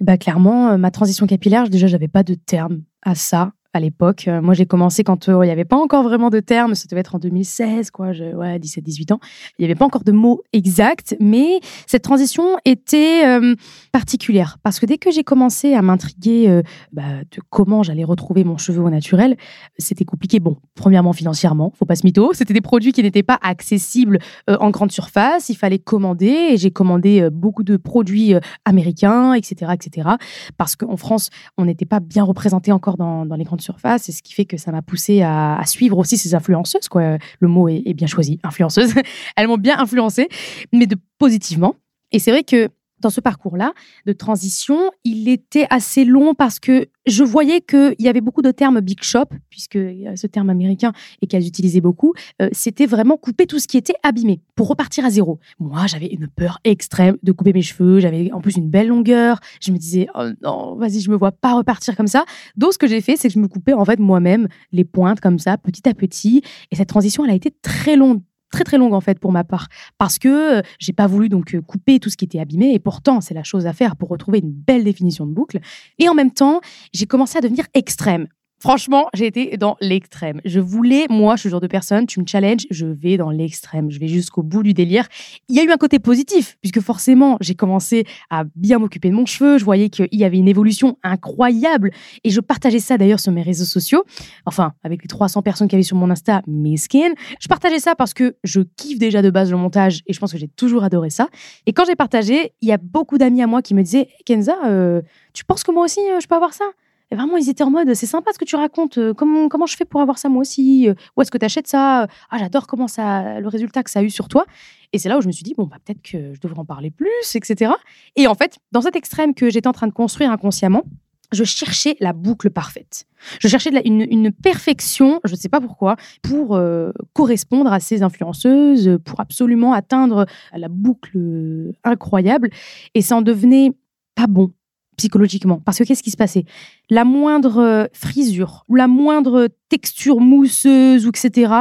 Bah, clairement, ma transition capillaire, déjà, j'avais pas de terme à ça à l'époque. Euh, moi, j'ai commencé quand euh, il n'y avait pas encore vraiment de termes. Ça devait être en 2016, quoi. Ouais, 17, 18 ans. Il n'y avait pas encore de mots exacts, mais cette transition était euh, particulière parce que dès que j'ai commencé à m'intriguer bah, de comment j'allais retrouver mon cheveu au naturel, c'était compliqué. Bon, premièrement financièrement, faut pas se mytho. C'était des produits qui n'étaient pas accessibles en grande surface. Il fallait commander et j'ai commandé beaucoup de produits américains, etc., etc. Parce qu'en France, on n'était pas bien représenté encore dans, dans les grandes surface, et ce qui fait que ça m'a poussé à, suivre aussi ces influenceuses. Quoi. Le mot est, bien choisi, influenceuse. Elles m'ont bien influencé, mais de positivement. Et c'est vrai que dans ce parcours-là de transition, il était assez long parce que je voyais qu'il y avait beaucoup de termes big shop, puisque ce terme américain et qu'elles utilisaient beaucoup. Euh, c'était vraiment couper tout ce qui était abîmé pour repartir à zéro. Moi, j'avais une peur extrême de couper mes cheveux. J'avais en plus une belle longueur. Je me disais, oh non, vas-y, je me vois pas repartir comme ça. Donc, ce que j'ai fait, c'est que je me coupais en fait moi-même les pointes comme ça, petit à petit. Et cette transition, elle a été très longue très très longue en fait pour ma part. Parce que euh, j'ai pas voulu donc euh, couper tout ce qui était abîmé et pourtant c'est la chose à faire pour retrouver une belle définition de boucle. Et en même temps j'ai commencé à devenir extrême Franchement, j'ai été dans l'extrême. Je voulais, moi, le genre de personne, tu me challenges, je vais dans l'extrême. Je vais jusqu'au bout du délire. Il y a eu un côté positif, puisque forcément, j'ai commencé à bien m'occuper de mon cheveu. Je voyais qu'il y avait une évolution incroyable. Et je partageais ça d'ailleurs sur mes réseaux sociaux. Enfin, avec les 300 personnes qui avaient sur mon Insta, mes skins. Je partageais ça parce que je kiffe déjà de base le montage et je pense que j'ai toujours adoré ça. Et quand j'ai partagé, il y a beaucoup d'amis à moi qui me disaient Kenza, euh, tu penses que moi aussi, euh, je peux avoir ça? Vraiment, ils étaient en mode, c'est sympa ce que tu racontes. Euh, comment, comment je fais pour avoir ça moi aussi euh, Où est-ce que tu achètes ça Ah, j'adore comment ça, le résultat que ça a eu sur toi. Et c'est là où je me suis dit, bon, bah, peut-être que je devrais en parler plus, etc. Et en fait, dans cet extrême que j'étais en train de construire inconsciemment, je cherchais la boucle parfaite. Je cherchais une, perfection, je ne sais pas pourquoi, pour euh, correspondre à ces influenceuses, pour absolument atteindre la boucle incroyable. Et ça en devenait pas bon psychologiquement. Parce que qu'est-ce qui se passait? La moindre euh, frisure la moindre texture mousseuse ou etc.,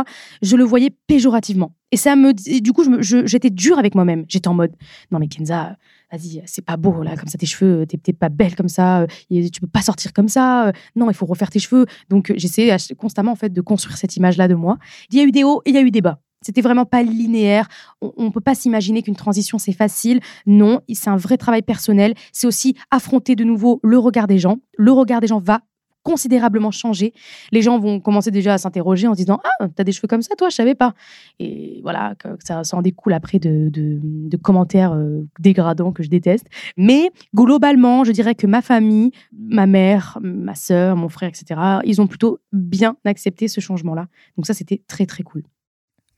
je le voyais péjorativement. Et ça me, du coup, j'étais dure avec moi-même. J'étais en mode, non mais Kenza, vas-y, c'est pas beau là, comme ça tes cheveux, t'es pas belle comme ça, euh, tu peux pas sortir comme ça. Euh, non, il faut refaire tes cheveux. Donc j'essayais constamment en fait de construire cette image-là de moi. Il y a eu des hauts et il y a eu des bas. C'était vraiment pas linéaire. On ne peut pas s'imaginer qu'une transition, c'est facile. Non, c'est un vrai travail personnel. C'est aussi affronter de nouveau le regard des gens. Le regard des gens va considérablement changer. Les gens vont commencer déjà à s'interroger en se disant Ah, t'as des cheveux comme ça, toi, je savais pas. Et voilà, ça, en découle après de, commentaires euh, dégradants que je déteste. Mais globalement, je dirais que ma famille, ma mère, ma sœur, mon frère, etc., ils ont plutôt bien accepté ce changement-là. Donc ça, c'était très, très cool.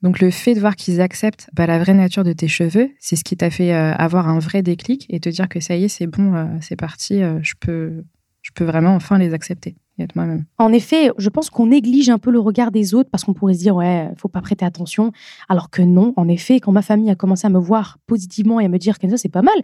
Donc le fait de voir qu'ils acceptent bah, la vraie nature de tes cheveux, c'est ce qui t'a fait euh, avoir un vrai déclic et te dire que ça y est, c'est bon, euh, c'est parti, euh, je, peux, je peux vraiment enfin les accepter et être moi-même. En effet, je pense qu'on néglige un peu le regard des autres parce qu'on pourrait se dire ouais, faut pas prêter attention, alors que non. En effet, quand ma famille a commencé à me voir positivement et à me dire que ça c'est pas mal,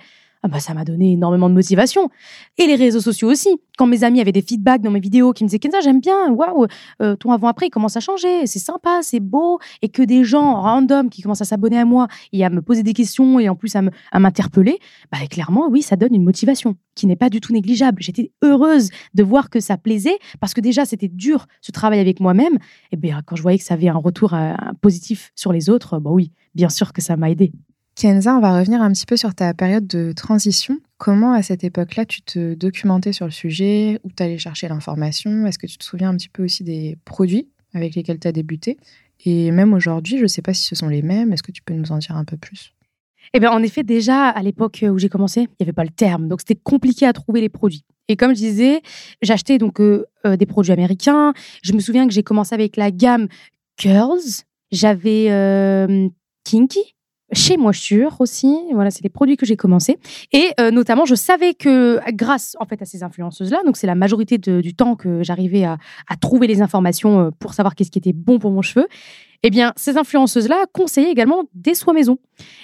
ah bah, ça m'a donné énormément de motivation. Et les réseaux sociaux aussi. Quand mes amis avaient des feedbacks dans mes vidéos qui me disaient Kenza, j'aime bien, waouh, euh, ton avant-après, il commence à changer, c'est sympa, c'est beau. Et que des gens random qui commencent à s'abonner à moi et à me poser des questions et en plus à m'interpeller, bah, clairement, oui, ça donne une motivation qui n'est pas du tout négligeable. J'étais heureuse de voir que ça plaisait parce que déjà, c'était dur ce travail avec moi-même. Et bien, quand je voyais que ça avait un retour euh, positif sur les autres, bah oui, bien sûr que ça m'a aidé. Kenza, on va revenir un petit peu sur ta période de transition. Comment, à cette époque-là, tu te documentais sur le sujet Où tu allais chercher l'information? Est-ce que tu te souviens un petit peu aussi des produits avec lesquels tu as débuté? Et même aujourd'hui, je ne sais pas si ce sont les mêmes. Est-ce que tu peux nous en dire un peu plus? Eh bien, en effet, déjà, à l'époque où j'ai commencé, il n'y avait pas le terme. Donc, c'était compliqué à trouver les produits. Et comme je disais, j'achetais donc euh, euh, des produits américains. Je me souviens que j'ai commencé avec la gamme Girls. J'avais euh, Kinky chez Moisture aussi. Voilà, c'est les produits que j'ai commencé. Et euh, notamment, je savais que grâce en fait à ces influenceuses-là, donc c'est la majorité du temps que j'arrivais à, trouver les informations euh, pour savoir qu'est-ce qui était bon pour mon cheveu. Eh bien, ces influenceuses-là conseillaient également des soins maison.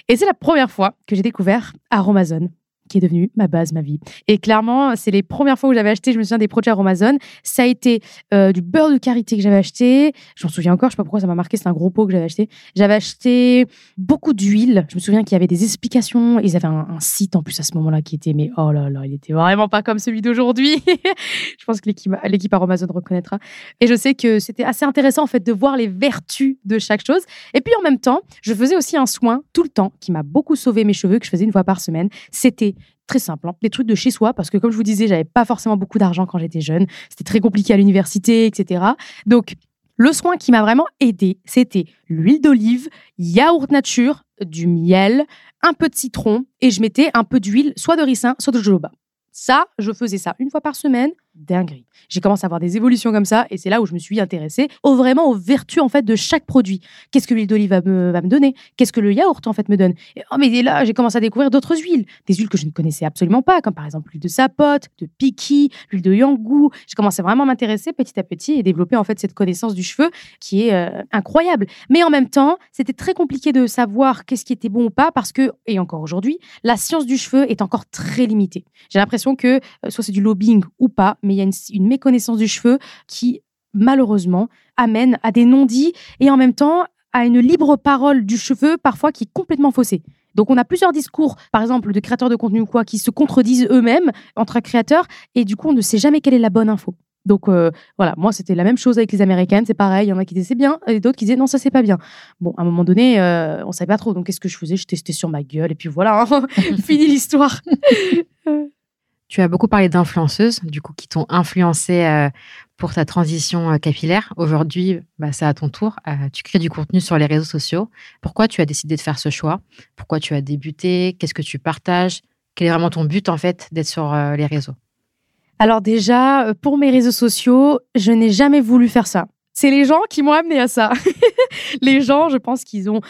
Et c'est la première fois que j'ai découvert Aromazone qui est devenu ma base, ma vie. Et clairement, c'est les premières fois où j'avais acheté, je me souviens des produits Amazon. Ça a été euh, du beurre de karité que j'avais acheté. Je m'en souviens encore, je sais pas pourquoi ça m'a marqué, c'est un gros pot que j'avais acheté. J'avais acheté beaucoup d'huile. Je me souviens qu'il y avait des explications. Ils avaient un, site en plus à ce moment-là qui était, mais oh là là, il était vraiment pas comme celui d'aujourd'hui. je pense que l'équipe, Amazon reconnaîtra. Et je sais que c'était assez intéressant en fait de voir les vertus de chaque chose. Et puis en même temps, je faisais aussi un soin tout le temps qui m'a beaucoup sauvé mes cheveux que je faisais une fois par semaine. C'était très simple, hein. des trucs de chez soi, parce que comme je vous disais, j'avais pas forcément beaucoup d'argent quand j'étais jeune, c'était très compliqué à l'université, etc. Donc, le soin qui m'a vraiment aidé, c'était l'huile d'olive, yaourt nature, du miel, un peu de citron, et je mettais un peu d'huile, soit de ricin, soit de jojoba. Ça, je faisais ça une fois par semaine, dinguerie. J'ai commencé à avoir des évolutions comme ça et c'est là où je me suis intéressée au vraiment aux vertus en fait de chaque produit. Qu'est-ce que l'huile d'olive va me, donner? Qu'est-ce que le yaourt en fait me donne? Oh mais là j'ai commencé à découvrir d'autres huiles, des huiles que je ne connaissais absolument pas, comme par exemple l'huile de sapote, de piki, l'huile de yangou. J'ai commencé vraiment à m'intéresser petit à petit et développer en fait cette connaissance du cheveu qui est euh, incroyable. Mais en même temps, c'était très compliqué de savoir qu'est-ce qui était bon ou pas parce que et encore aujourd'hui, la science du cheveu est encore très limitée. J'ai l'impression que euh, soit c'est du lobbying ou pas, mais il y a une, une méconnaissance du cheveu qui malheureusement amène à des non-dits et en même temps à une libre parole du cheveu parfois qui est complètement faussée. Donc on a plusieurs discours, par exemple de créateurs de contenu ou quoi, qui se contredisent eux-mêmes entre créateurs et du coup on ne sait jamais quelle est la bonne info. Donc euh, voilà, moi c'était la même chose avec les américaines, c'est pareil, il y en a qui disaient c'est bien et d'autres qui disaient non ça c'est pas bien. Bon, à un moment donné, euh, on savait pas trop, donc qu'est-ce que je faisais? Je testais sur ma gueule et puis voilà, hein. fini l'histoire. Tu as beaucoup parlé d'influenceuses, du coup, qui t'ont influencé euh, pour ta transition euh, capillaire. Aujourd'hui, bah, c'est à ton tour. Euh, tu crées du contenu sur les réseaux sociaux. Pourquoi tu as décidé de faire ce choix? Pourquoi tu as débuté? Qu'est-ce que tu partages? Quel est vraiment ton but, en fait, d'être sur les réseaux? Alors déjà, pour mes réseaux sociaux, je n'ai jamais voulu faire ça. C'est les gens qui m'ont amené à ça. les gens, je pense qu'ils ont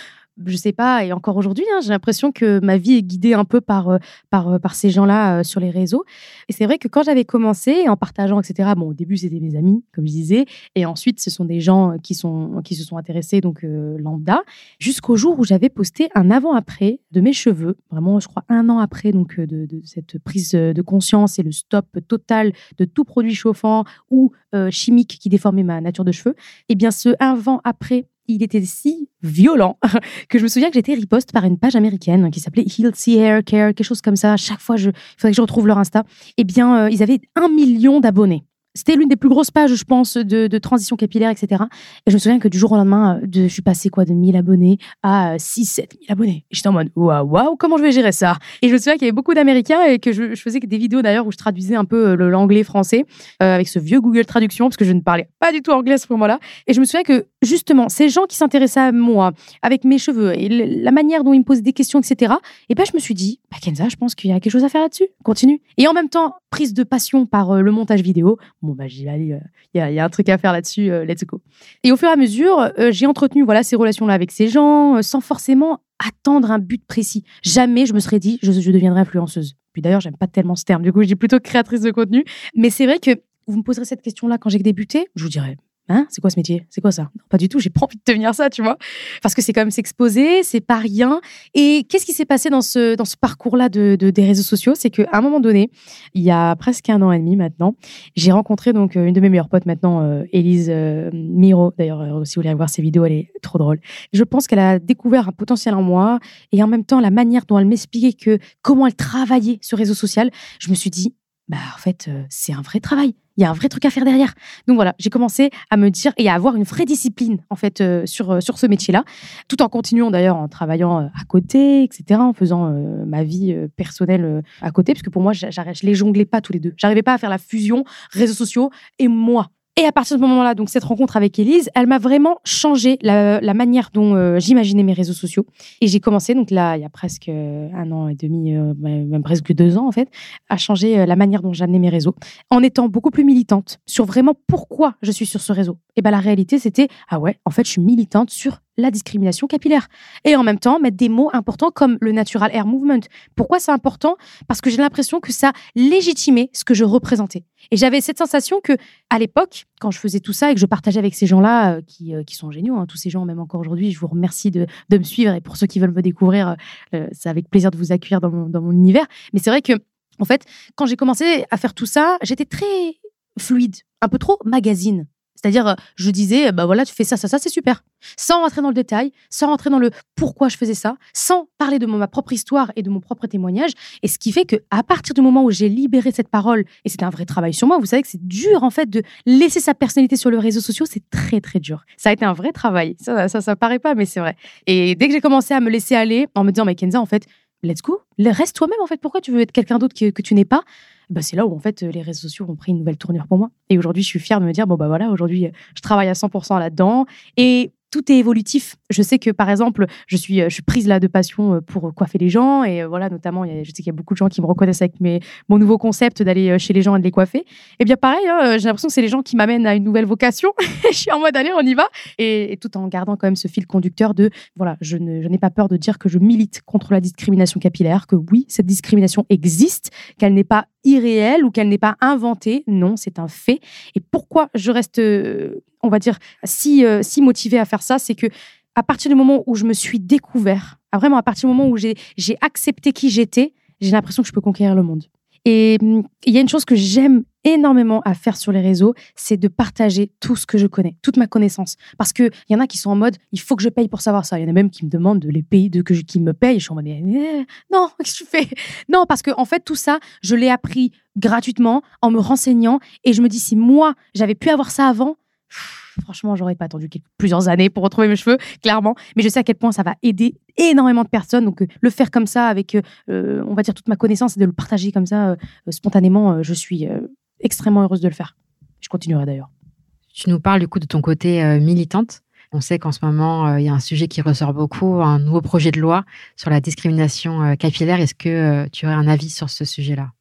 je sais pas, et encore aujourd'hui, hein, j'ai l'impression que ma vie est guidée un peu par, euh, par, euh, par ces gens-là euh, sur les réseaux. Et c'est vrai que quand j'avais commencé, en partageant, etc., bon, au début, c'était mes amis, comme je disais, et ensuite, ce sont des gens qui, sont, qui se sont intéressés, donc lambda, jusqu'au jour où j'avais posté un avant-après de mes cheveux, vraiment, je crois, un an après donc de, cette prise de conscience et le stop total de tout produit chauffant ou chimique qui déformait ma nature de cheveux. Et eh bien, ce avant-après il était si violent que je me souviens que j'étais riposte par une page américaine qui s'appelait Healthy Hair Care, quelque chose comme ça. Chaque fois, il faudrait que je retrouve leur Insta. Eh bien, euh, ils avaient un million d'abonnés. C'était l'une des plus grosses pages, je pense, de, transition capillaire, etc. Et je me souviens que du jour au lendemain, euh, je suis passée quoi, de 1000 abonnés à 6, 7 000 abonnés. J'étais en mode, waouh, waouh, comment je vais gérer ça? Et je me souviens qu'il y avait beaucoup d'Américains et que je, faisais des vidéos d'ailleurs où je traduisais un peu euh, l'anglais-français euh, avec ce vieux Google Traduction parce que je ne parlais pas du tout anglais à ce moment-là. Et je me souviens que justement, ces gens qui s'intéressaient à moi, avec mes cheveux et la manière dont ils me posaient des questions, etc., et ben je me suis dit, bah, Kenza, je pense qu'il y a quelque chose à faire là-dessus. Continue. Et en même temps, prise de passion par le montage vidéo. Bon, bah, j'y vais il y, a un truc à faire là-dessus, euh, let's go. Et au fur et à mesure, euh, j'ai entretenu voilà ces relations-là avec ces gens euh, sans forcément attendre un but précis. Jamais je me serais dit je, je deviendrai influenceuse. Puis d'ailleurs, j'aime pas tellement ce terme. Du coup, je dis plutôt créatrice de contenu. Mais c'est vrai que vous me poserez cette question-là quand j'ai débuté, je vous dirais Hein? C'est quoi ce métier? C'est quoi ça? Non, Pas du tout, j'ai pas envie de devenir ça, tu vois. Parce que c'est quand même s'exposer, c'est pas rien. Et qu'est-ce qui s'est passé dans ce, dans ce parcours-là de, des réseaux sociaux? C'est qu'à un moment donné, il y a presque un an et demi maintenant, j'ai rencontré donc euh, une de mes meilleures potes maintenant, euh, Élise euh, Miro. D'ailleurs, si vous voulez voir ses vidéos, elle est trop drôle. Je pense qu'elle a découvert un potentiel en moi et en même temps la manière dont elle m'expliquait que comment elle travaillait sur réseau social, je me suis dit, bah en fait, c'est un vrai travail il y a un vrai truc à faire derrière. Donc voilà, j'ai commencé à me dire et à avoir une vraie discipline en fait euh, sur euh, sur ce métier-là, tout en continuant d'ailleurs en travaillant euh, à côté, etc., en faisant ma vie personnelle à côté, parce que pour moi, je les jonglais pas tous les deux. J'arrivais pas à faire la fusion réseaux sociaux et moi. Et à partir de ce moment-là, donc cette rencontre avec Elise, elle m'a vraiment changé la, manière dont euh, j'imaginais mes réseaux sociaux. Et j'ai commencé, donc là, il y a presque euh, un an et demi, euh, même presque deux ans en fait, à changer la manière dont j'amenais mes réseaux, en étant beaucoup plus militante sur vraiment pourquoi je suis sur ce réseau. Et ben la réalité, c'était ah ouais, en fait, je suis militante sur la discrimination capillaire. Et en même temps, mettre des mots importants comme le Natural Hair Movement. Pourquoi c'est important? Parce que j'ai l'impression que ça légitimait ce que je représentais. Et j'avais cette sensation que, à l'époque, quand je faisais tout ça et que je partageais avec ces gens-là, euh, qui, euh, qui, sont géniaux, hein, tous ces gens, même encore aujourd'hui, je vous remercie de, de, me suivre. Et pour ceux qui veulent me découvrir, euh, c'est avec plaisir de vous accueillir dans mon, dans mon univers. Mais c'est vrai que, en fait, quand j'ai commencé à faire tout ça, j'étais très fluide, un peu trop magazine. C'est-à-dire, euh, je disais, bah voilà, tu fais ça, ça, ça, c'est super. Sans rentrer dans le détail, sans rentrer dans le pourquoi je faisais ça, sans parler de ma propre histoire et de mon propre témoignage. Et ce qui fait que, à partir du moment où j'ai libéré cette parole, et c'était un vrai travail sur moi, vous savez que c'est dur, en fait, de laisser sa personnalité sur les réseaux sociaux, c'est très, très dur. Ça a été un vrai travail. Ça, ça, ça paraît pas, mais c'est vrai. Et dès que j'ai commencé à me laisser aller, en me disant, mais Kenza, en fait, let's go, reste toi-même, en fait. Pourquoi tu veux être quelqu'un d'autre que, que tu n'es pas? bah, c'est là où en fait les réseaux sociaux ont pris une nouvelle tournure pour moi. Et aujourd'hui, je suis fière de me dire bon bah voilà, aujourd'hui, je travaille à 100% là-dedans. Et tout est évolutif. Je sais que par exemple, je suis, je suis prise là de passion pour coiffer les gens et voilà, notamment, je sais qu'il y a beaucoup de gens qui me reconnaissent avec mon nouveau concept d'aller chez les gens et de les coiffer. Et eh bien pareil, hein, j'ai l'impression que c'est les gens qui m'amènent à une nouvelle vocation. je suis en mode allez, on y va et, tout en gardant quand même ce fil conducteur de voilà, je n'ai pas peur de dire que je milite contre la discrimination capillaire, que oui, cette discrimination existe, qu'elle n'est pas irréelle ou qu'elle n'est pas inventée. Non, c'est un fait. Et pourquoi je reste, euh, on va dire, si, euh, si motivée à faire ça, c'est que à partir du moment où je me suis découvert, vraiment à partir du moment où j'ai accepté qui j'étais, j'ai l'impression que je peux conquérir le monde. Et hum, il y a une chose que j'aime énormément à faire sur les réseaux, c'est de partager tout ce que je connais, toute ma connaissance. Parce qu'il y en a qui sont en mode, il faut que je paye pour savoir ça. Il y en a même qui me demandent de les payer, de que qui me payent. Je suis en mode, non, qu'est-ce que tu fais? Non, parce que en fait, tout ça, je l'ai appris gratuitement en me renseignant. Et je me dis, si moi, j'avais pu avoir ça avant, franchement, j'aurais pas attendu plusieurs années pour retrouver mes cheveux, clairement. Mais je sais à quel point ça va aider énormément de personnes. Donc, euh, le faire comme ça, avec, euh, on va dire, toute ma connaissance et de le partager comme ça, euh, spontanément, je suis extrêmement heureuse de le faire. Je continuerai d'ailleurs. Tu nous parles du coup de ton côté militante. On sait qu'en ce moment, il y a un sujet qui ressort beaucoup, un nouveau projet de loi sur la discrimination capillaire. Est-ce que tu aurais un avis sur ce sujet-là?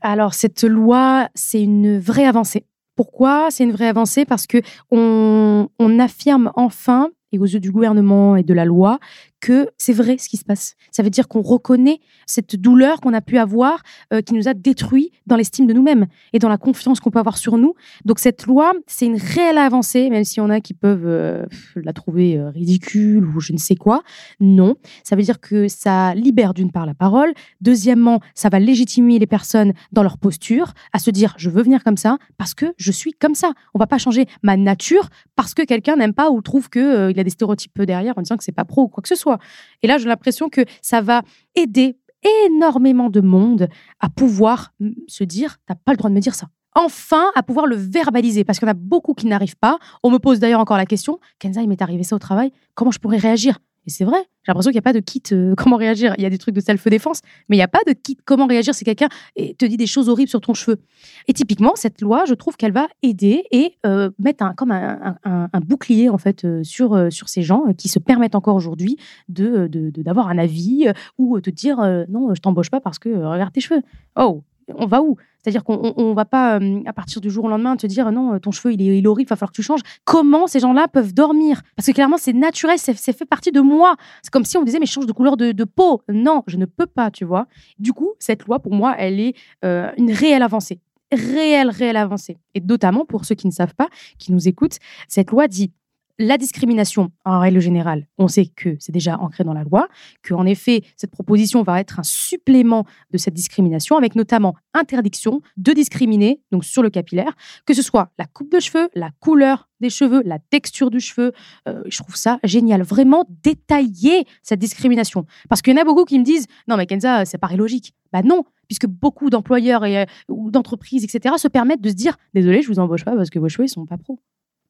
Alors, cette loi, c'est une vraie avancée. Pourquoi c'est une vraie avancée? Parce que on, affirme enfin et aux yeux du gouvernement et de la loi que c'est vrai ce qui se passe. Ça veut dire qu'on reconnaît cette douleur qu'on a pu avoir, euh, qui nous a détruit dans l'estime de nous-mêmes et dans la confiance qu'on peut avoir sur nous. Donc cette loi, c'est une réelle avancée, même s'il y en a qui peuvent euh, la trouver euh, ridicule ou je ne sais quoi. Non, ça veut dire que ça libère d'une part la parole. Deuxièmement, ça va légitimer les personnes dans leur posture, à se dire je veux venir comme ça parce que je suis comme ça. On va pas changer ma nature parce que quelqu'un n'aime pas ou trouve il a des stéréotypes derrière en disant que c'est pas pro ou quoi que ce soit. Et là, j'ai l'impression que ça va aider énormément de monde à pouvoir se dire, t'as pas le droit de me dire ça. Enfin, à pouvoir le verbaliser, parce qu'il y en a beaucoup qui n'arrivent pas. On me pose d'ailleurs encore la question, Kenza, il m'est arrivé ça au travail, comment je pourrais réagir? Et c'est vrai, j'ai l'impression qu'il n'y a pas de kit euh, comment réagir. Il y a des trucs de self-défense, mais il n'y a pas de kit comment réagir si quelqu'un te dit des choses horribles sur ton cheveu. Et typiquement, cette loi, je trouve qu'elle va aider et euh, mettre un, comme un, bouclier en fait euh, sur, sur ces gens qui se permettent encore aujourd'hui de, d'avoir un avis ou de dire non, je t'embauche pas parce que regarde tes cheveux. Oh, on va où? C'est-à-dire qu'on ne va pas, euh, à partir du jour au lendemain, te dire non, ton cheveu, il est, horrible, il va falloir que tu changes. Comment ces gens-là peuvent dormir? Parce que clairement, c'est naturel, c'est fait partie de moi. C'est comme si on disait, mais change de couleur de, peau. Non, je ne peux pas, tu vois. Du coup, cette loi, pour moi, elle est euh, une réelle avancée. Réelle, réelle avancée. Et notamment, pour ceux qui ne savent pas, qui nous écoutent, cette loi dit la discrimination, en règle générale, on sait que c'est déjà ancré dans la loi, qu'en effet, cette proposition va être un supplément de cette discrimination, avec notamment interdiction de discriminer, donc sur le capillaire, que ce soit la coupe de cheveux, la couleur des cheveux, la texture du cheveu. Euh, je trouve ça génial. Vraiment détailler cette discrimination. Parce qu'il y en a beaucoup qui me disent Non, mais Kenza, ça paraît logique. Bah non, puisque beaucoup d'employeurs et, euh, ou d'entreprises, etc., se permettent de se dire Désolé, je vous embauche pas parce que vos cheveux, ils sont pas pros.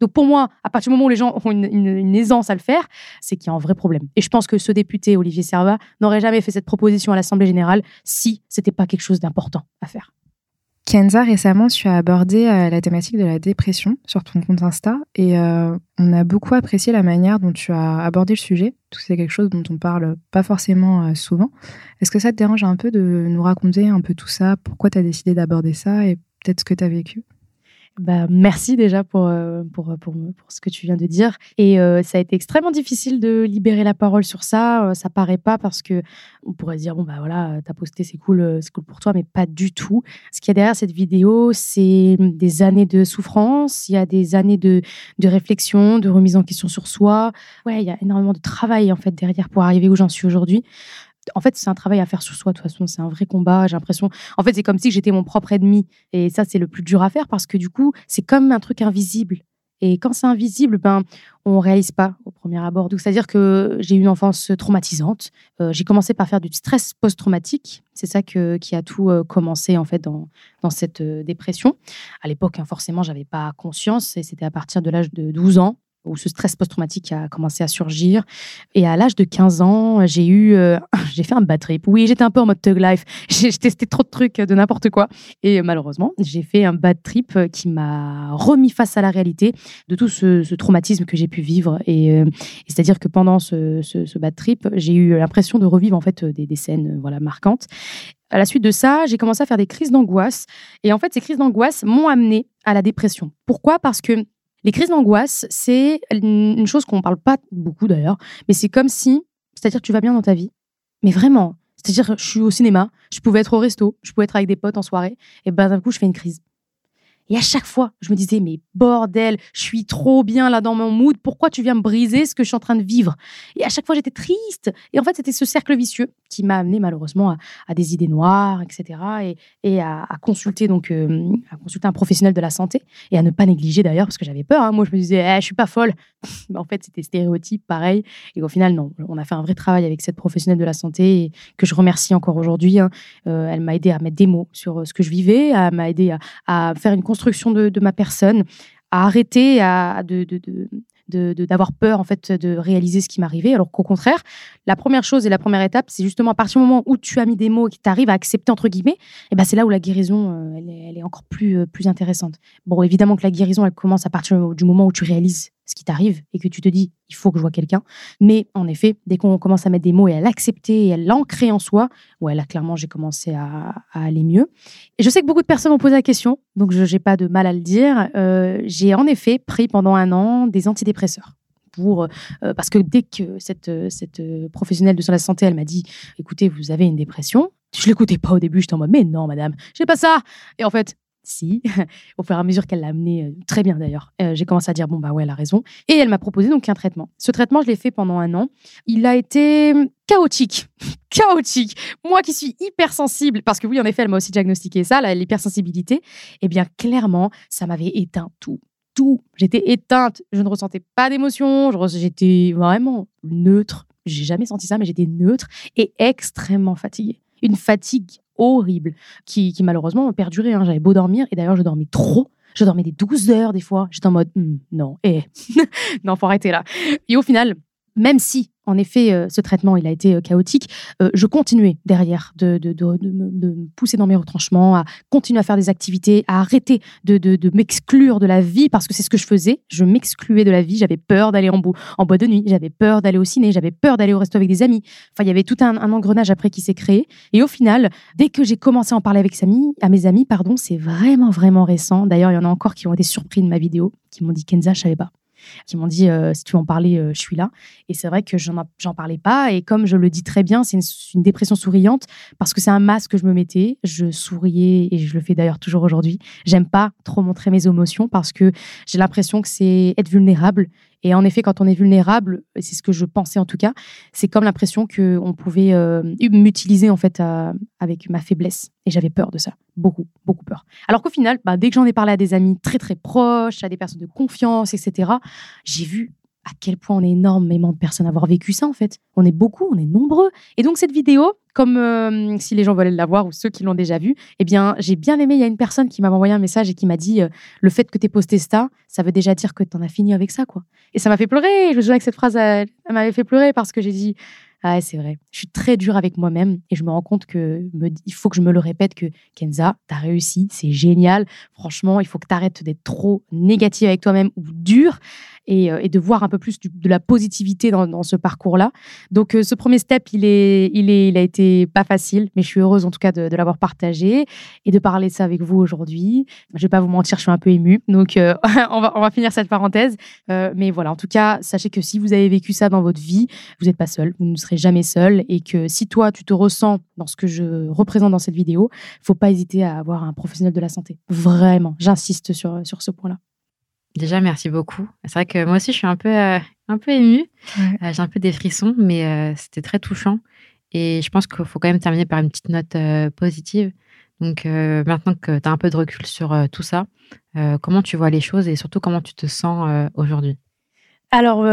Donc pour moi, à partir du moment où les gens ont une, aisance à le faire, c'est qu'il y a un vrai problème. Et je pense que ce député, Olivier Serva, n'aurait jamais fait cette proposition à l'Assemblée générale si c'était pas quelque chose d'important à faire. Kenza, récemment, tu as abordé euh, la thématique de la dépression sur ton compte Insta et euh, on a beaucoup apprécié la manière dont tu as abordé le sujet. C'est quelque chose dont on parle pas forcément euh, souvent. Est-ce que ça te dérange un peu de nous raconter un peu tout ça? Pourquoi tu as décidé d'aborder ça et peut-être ce que tu as vécu? Bah, merci déjà pour, euh, pour, pour, pour, ce que tu viens de dire. Et euh, ça a été extrêmement difficile de libérer la parole sur ça. Euh, ça paraît pas parce que on pourrait dire bon bah voilà, t'as posté, c'est cool, c'est cool pour toi, mais pas du tout. Ce qu'il y a derrière cette vidéo, c'est des années de souffrance, il y a des années de, de réflexion, de remise en question sur soi. Ouais, il y a énormément de travail en fait derrière pour arriver où j'en suis aujourd'hui en fait, c'est un travail à faire sur soi, de toute façon. C'est un vrai combat. J'ai l'impression. En fait, c'est comme si j'étais mon propre ennemi. Et ça, c'est le plus dur à faire parce que du coup, c'est comme un truc invisible. Et quand c'est invisible, ben, on réalise pas au premier abord. c'est-à-dire que j'ai eu une enfance traumatisante. Euh, j'ai commencé par faire du stress post-traumatique. C'est ça qui a tout euh, commencé, en fait, dans, dans cette euh, dépression. À l'époque, hein, forcément, j'avais pas conscience. Et c'était à partir de l'âge de 12 ans où ce stress post-traumatique a commencé à surgir. Et à l'âge de 15 ans, j'ai eu, euh, j'ai fait un bad trip. Oui, j'étais un peu en mode thug life. J'ai testé trop de trucs de n'importe quoi. Et malheureusement, j'ai fait un bad trip qui m'a remis face à la réalité de tout ce, traumatisme que j'ai pu vivre. Et, c'est-à-dire que pendant ce, bad trip, j'ai eu l'impression de revivre en fait des, des scènes, voilà, marquantes. À la suite de ça, j'ai commencé à faire des crises d'angoisse. Et en fait, ces crises d'angoisse m'ont amené à la dépression. Pourquoi? Parce que les crises d'angoisse, c'est une chose qu'on ne parle pas beaucoup d'ailleurs, mais c'est comme si, c'est-à-dire tu vas bien dans ta vie, mais vraiment, c'est-à-dire je suis au cinéma, je pouvais être au resto, je pouvais être avec des potes en soirée, et ben d'un coup je fais une crise. Et à chaque fois, je me disais, mais bordel, je suis trop bien là dans mon mood, pourquoi tu viens me briser ce que je suis en train de vivre? Et à chaque fois, j'étais triste. Et en fait, c'était ce cercle vicieux qui m'a amené malheureusement à, des idées noires, etc. Et, à, consulter donc euh, à consulter un professionnel de la santé et à ne pas négliger d'ailleurs, parce que j'avais peur. Hein. Moi, je me disais, eh, je suis pas folle. Mais en fait, c'était stéréotype, pareil. Et au final, non. On a fait un vrai travail avec cette professionnelle de la santé que je remercie encore aujourd'hui. Hein. Euh, elle m'a aidé à mettre des mots sur euh, ce que je vivais, elle m'a aidé à faire une construction de, ma personne, à arrêter à, de, d'avoir peur en fait de réaliser ce qui m'arrivait. Alors qu'au contraire la première chose et la première étape c'est justement à partir du moment où tu as mis des mots et que tu arrives à accepter entre guillemets et eh ben c'est là où la guérison euh, elle, est, encore plus euh, plus intéressante. Bon évidemment que la guérison elle commence à partir du moment où tu réalises ce qui t'arrive et que tu te dis il faut que je vois quelqu'un. Mais en effet, dès qu'on commence à mettre des mots et à l'accepter et à l'ancrer en soi, ouais, là clairement j'ai commencé à, aller mieux. Et je sais que beaucoup de personnes m'ont posé la question, donc je n'ai pas de mal à le dire. Euh, j'ai en effet pris pendant un an des antidépresseurs. Pour, euh, parce que dès que cette, cette professionnelle de la santé, elle m'a dit, écoutez, vous avez une dépression, je l'écoutais pas au début, j'étais en mode, mais non, madame, j'ai pas ça. Et en fait, si, au fur et à mesure qu'elle l'a amené, euh, très bien d'ailleurs, euh, j'ai commencé à dire, bon, bah ouais, elle a raison. Et elle m'a proposé donc un traitement. Ce traitement, je l'ai fait pendant un an. Il a été chaotique. chaotique. Moi qui suis hypersensible, parce que oui, en effet, elle m'a aussi diagnostiqué ça, l'hypersensibilité, eh bien, clairement, ça m'avait éteint tout. Tout. J'étais éteinte. Je ne ressentais pas d'émotion. J'étais vraiment neutre. J'ai jamais senti ça, mais j'étais neutre et extrêmement fatiguée. Une fatigue horrible qui, qui malheureusement perdurait. Hein. J'avais beau dormir, et d'ailleurs, je dormais trop. Je dormais des 12 heures des fois. J'étais en mode, «Hmm, non, eh, non, faut arrêter là. Et au final, même si en effet, euh, ce traitement, il a été euh, chaotique. Euh, je continuais derrière de, me pousser dans mes retranchements, à continuer à faire des activités, à arrêter de, m'exclure de la vie parce que c'est ce que je faisais. Je m'excluais de la vie. J'avais peur d'aller en, en boîte de nuit. J'avais peur d'aller au ciné. J'avais peur d'aller au resto avec des amis. Enfin, il y avait tout un, engrenage après qui s'est créé. Et au final, dès que j'ai commencé à en parler avec amis, à mes amis, pardon, c'est vraiment, vraiment récent. D'ailleurs, il y en a encore qui ont été surpris de ma vidéo, qui m'ont dit Kenza, je savais pas qui m'ont dit euh, si tu veux en parler, euh, je suis là. Et c'est vrai que j'en parlais pas. Et comme je le dis très bien, c'est une, dépression souriante parce que c'est un masque que je me mettais. Je souriais et je le fais d'ailleurs toujours aujourd'hui. J'aime pas trop montrer mes émotions parce que j'ai l'impression que c'est être vulnérable et en effet, quand on est vulnérable, c'est ce que je pensais en tout cas, c'est comme l'impression qu'on pouvait euh, m'utiliser en fait avec ma faiblesse. Et j'avais peur de ça, beaucoup, beaucoup peur. Alors qu'au final, bah, dès que j'en ai parlé à des amis très très proches, à des personnes de confiance, etc., j'ai vu à quel point on est énormément de personnes à avoir vécu ça en fait. On est beaucoup, on est nombreux. Et donc cette vidéo, comme euh, si les gens veulent la voir ou ceux qui l'ont déjà vue, eh bien j'ai bien aimé. Il y a une personne qui m'a envoyé un message et qui m'a dit euh, le fait que tu aies posté ça, ça veut déjà dire que tu en as fini avec ça quoi. Et ça m'a fait pleurer. Je me souviens que cette phrase, elle, m'avait fait pleurer parce que j'ai dit ah c'est vrai. Je suis très dure avec moi-même et je me rends compte que il faut que je me le répète que Kenza, t'as réussi, c'est génial. Franchement, il faut que tu arrêtes d'être trop négative avec toi-même ou dure euh, et, de voir un peu plus de la positivité dans, ce parcours-là. Donc, euh, ce premier step, il, est, il, est, il a été pas facile, mais je suis heureuse en tout cas de, l'avoir partagé et de parler de ça avec vous aujourd'hui. Je vais pas vous mentir, je suis un peu émue. Donc, euh, on, va, on va finir cette parenthèse. mais voilà, en tout cas, sachez que si vous avez vécu ça dans votre vie, vous n'êtes pas seul, vous ne serez jamais seul et que si toi, tu te ressens dans ce que je représente dans cette vidéo, faut pas hésiter à avoir un professionnel de la santé. Vraiment, j'insiste sur, sur ce point-là. Déjà, merci beaucoup. C'est vrai que moi aussi, je suis un peu, euh, un peu émue. Euh, j'ai un peu des frissons, mais euh, c'était très touchant. Et je pense qu'il faut quand même terminer par une petite note positive. Donc, maintenant que tu as un peu de recul sur tout ça, comment tu vois les choses et surtout comment tu te sens aujourd'hui? Alors,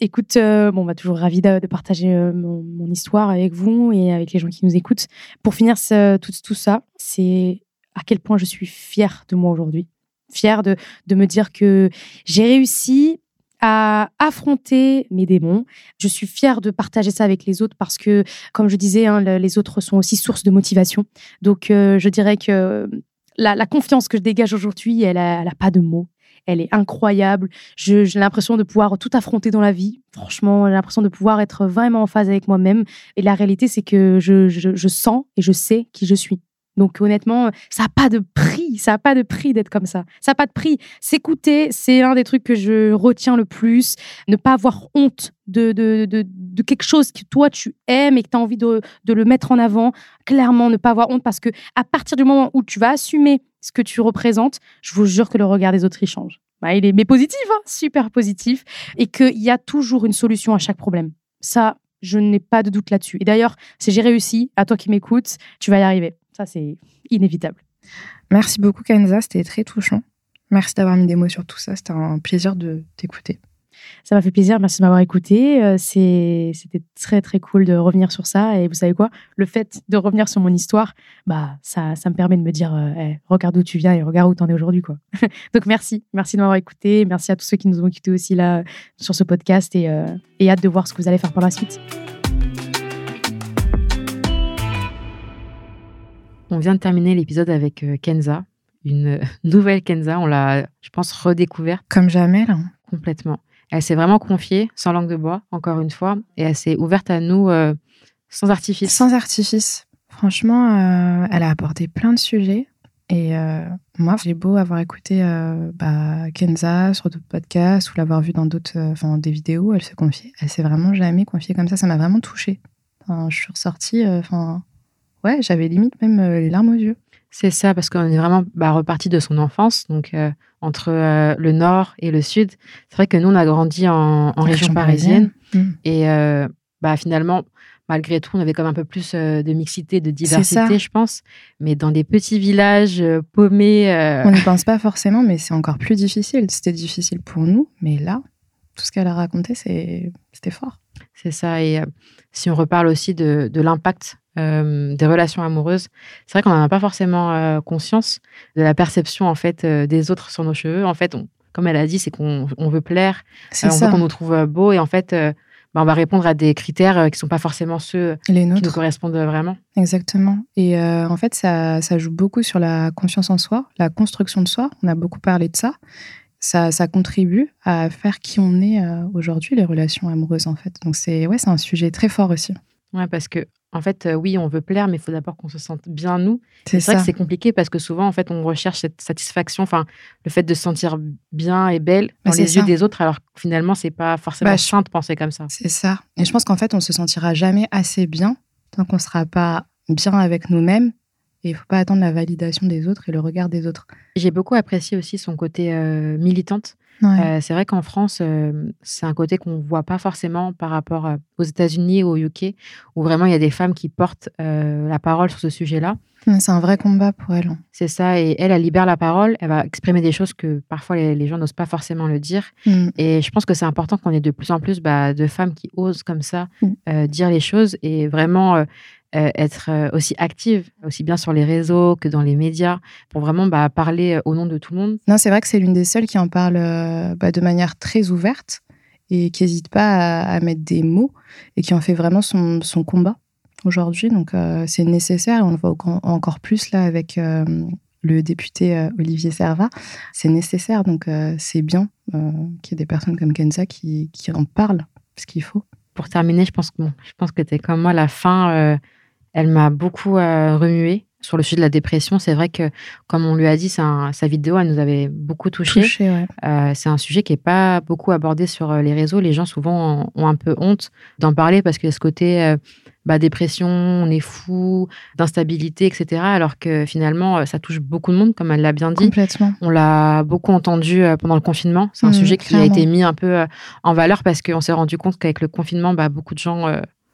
écoute, bon, on va toujours ravi de, partager mon, histoire avec vous et avec les gens qui nous écoutent. Pour finir tout, tout ça, c'est à quel point je suis fière de moi aujourd'hui fière de, de me dire que j'ai réussi à affronter mes démons. Je suis fière de partager ça avec les autres parce que, comme je disais, hein, les autres sont aussi source de motivation. Donc, euh, je dirais que la, confiance que je dégage aujourd'hui, elle n'a pas de mots. Elle est incroyable. J'ai l'impression de pouvoir tout affronter dans la vie. Franchement, j'ai l'impression de pouvoir être vraiment en phase avec moi-même. Et la réalité, c'est que je sens et je sais qui je suis. Donc honnêtement, ça n'a pas de prix, ça n'a pas de prix d'être comme ça. Ça n'a pas de prix. S'écouter, c'est l'un des trucs que je retiens le plus. Ne pas avoir honte de, de, de, quelque chose que toi tu aimes et que tu as envie de, de, le mettre en avant. Clairement, ne pas avoir honte parce que à partir du moment où tu vas assumer ce que tu représentes, je vous jure que le regard des autres y change. Bah, il est mais positif, hein, super positif, et qu'il y a toujours une solution à chaque problème. Ça, je n'ai pas de doute là-dessus. Et d'ailleurs, si j'ai réussi, à toi qui m'écoutes, tu vas y arriver. Ça, c'est inévitable. Merci beaucoup, Kenza. C'était très touchant. Merci d'avoir mis des mots sur tout ça. C'était un plaisir de t'écouter. Ça m'a fait plaisir. Merci de m'avoir écouté. Euh, c'était très, très cool de revenir sur ça. Et vous savez quoi? Le fait de revenir sur mon histoire, bah, ça, ça me permet de me dire euh, regarde où tu viens et regarde où tu en es aujourd'hui. quoi. Donc, merci. Merci de m'avoir écouté. Merci à tous ceux qui nous ont écoutés aussi là sur ce podcast. Et, euh, et hâte de voir ce que vous allez faire par la suite. On vient de terminer l'épisode avec euh, Kenza, une nouvelle Kenza. On l'a, je pense, redécouverte. Comme jamais, là. Complètement. Elle s'est vraiment confiée, sans langue de bois, encore une fois, et elle s'est ouverte à nous euh, sans artifice. Sans artifice. Franchement, euh, elle a apporté plein de sujets. Et moi, j'ai beau avoir écouté bah, Kenza sur d'autres podcasts ou l'avoir vue dans d'autres, enfin, des vidéos, elle se confiait. Elle s'est vraiment jamais confiée comme ça. Ça m'a vraiment touchée. je suis ressortie, enfin, ouais, j'avais limite même euh, les larmes aux yeux. C'est ça, parce qu'on est vraiment bah, reparti de son enfance, donc euh, entre euh, le nord et le sud. C'est vrai que nous, on a grandi en, région, parisienne. Mm. Et bah, finalement, malgré tout, on avait comme un peu plus de mixité, de diversité, je pense. Mais dans des petits villages paumés. On n'y pense pas forcément, mais c'est encore plus difficile. C'était difficile pour nous, mais là, tout ce qu'elle a raconté, c'était fort. C'est ça. Et si on reparle aussi de, de l'impact euh, des relations amoureuses, c'est vrai qu'on n'en a pas forcément euh, conscience de la perception en fait euh, des autres sur nos cheveux. En fait, comme elle a dit, c'est qu'on veut plaire, on veut qu'on nous trouve beau et en fait, bah, on va répondre à des critères qui sont pas forcément ceux qui nous correspondent vraiment. Exactement. Et en fait, ça, ça, joue beaucoup sur la confiance en soi, la construction de soi. On a beaucoup parlé de ça. Ça, ça contribue à faire qui on est aujourd'hui, les relations amoureuses en fait. Donc c'est ouais, c'est un sujet très fort aussi. Ouais, parce que en fait, euh, oui, on veut plaire, mais il faut d'abord qu'on se sente bien nous. C'est vrai que c'est compliqué parce que souvent, en fait, on recherche cette satisfaction, enfin, le fait de se sentir bien et belle bah, dans les yeux des autres, alors finalement, c'est pas forcément bah, sain de penser comme ça. C'est ça. Et je pense qu'en fait, on se sentira jamais assez bien tant qu'on sera pas bien avec nous-mêmes. Et il faut pas attendre la validation des autres et le regard des autres. J'ai beaucoup apprécié aussi son côté euh, militante. Euh, c'est vrai qu'en France, euh, c'est un côté qu'on ne voit pas forcément par rapport euh, aux États-Unis, ou au UK, où vraiment il y a des femmes qui portent la parole sur ce sujet-là. C'est un vrai combat pour elle. Hein. C'est ça, et elle, elle libère la parole, elle va exprimer des choses que parfois les, gens n'osent pas forcément le dire. Mm. Et je pense que c'est important qu'on ait de plus en plus bah, de femmes qui osent comme ça mm. dire les choses et vraiment euh, être euh, aussi active, aussi bien sur les réseaux que dans les médias, pour vraiment bah, parler euh, au nom de tout le monde. Non, c'est vrai que c'est l'une des seules qui en parle bah, de manière très ouverte et qui n'hésite pas à, mettre des mots et qui en fait vraiment son, son combat aujourd'hui. Donc c'est nécessaire, on le voit encore plus là avec le député Olivier Servat. C'est nécessaire, donc c'est bien qu'il y ait des personnes comme Kenza qui, qui en parlent, ce qu'il faut. Pour terminer, je pense que, je pense que tu es comme moi, la fin elle m'a beaucoup euh, remué sur le sujet de la dépression. C'est vrai que, comme on lui a dit, sa vidéo, elle nous avait beaucoup touché. Euh, c'est un sujet qui n'est pas beaucoup abordé sur euh, les réseaux. Les gens, souvent, ont un peu honte d'en parler parce qu'il y a ce côté bah, dépression, on est fou, d'instabilité, etc. Alors que finalement, ça touche beaucoup de monde, comme elle l'a bien dit. Complètement. On l'a beaucoup entendu pendant le confinement. C'est un mmh, sujet qui a été mis un peu en valeur parce qu'on s'est rendu compte qu'avec le confinement, bah, beaucoup de gens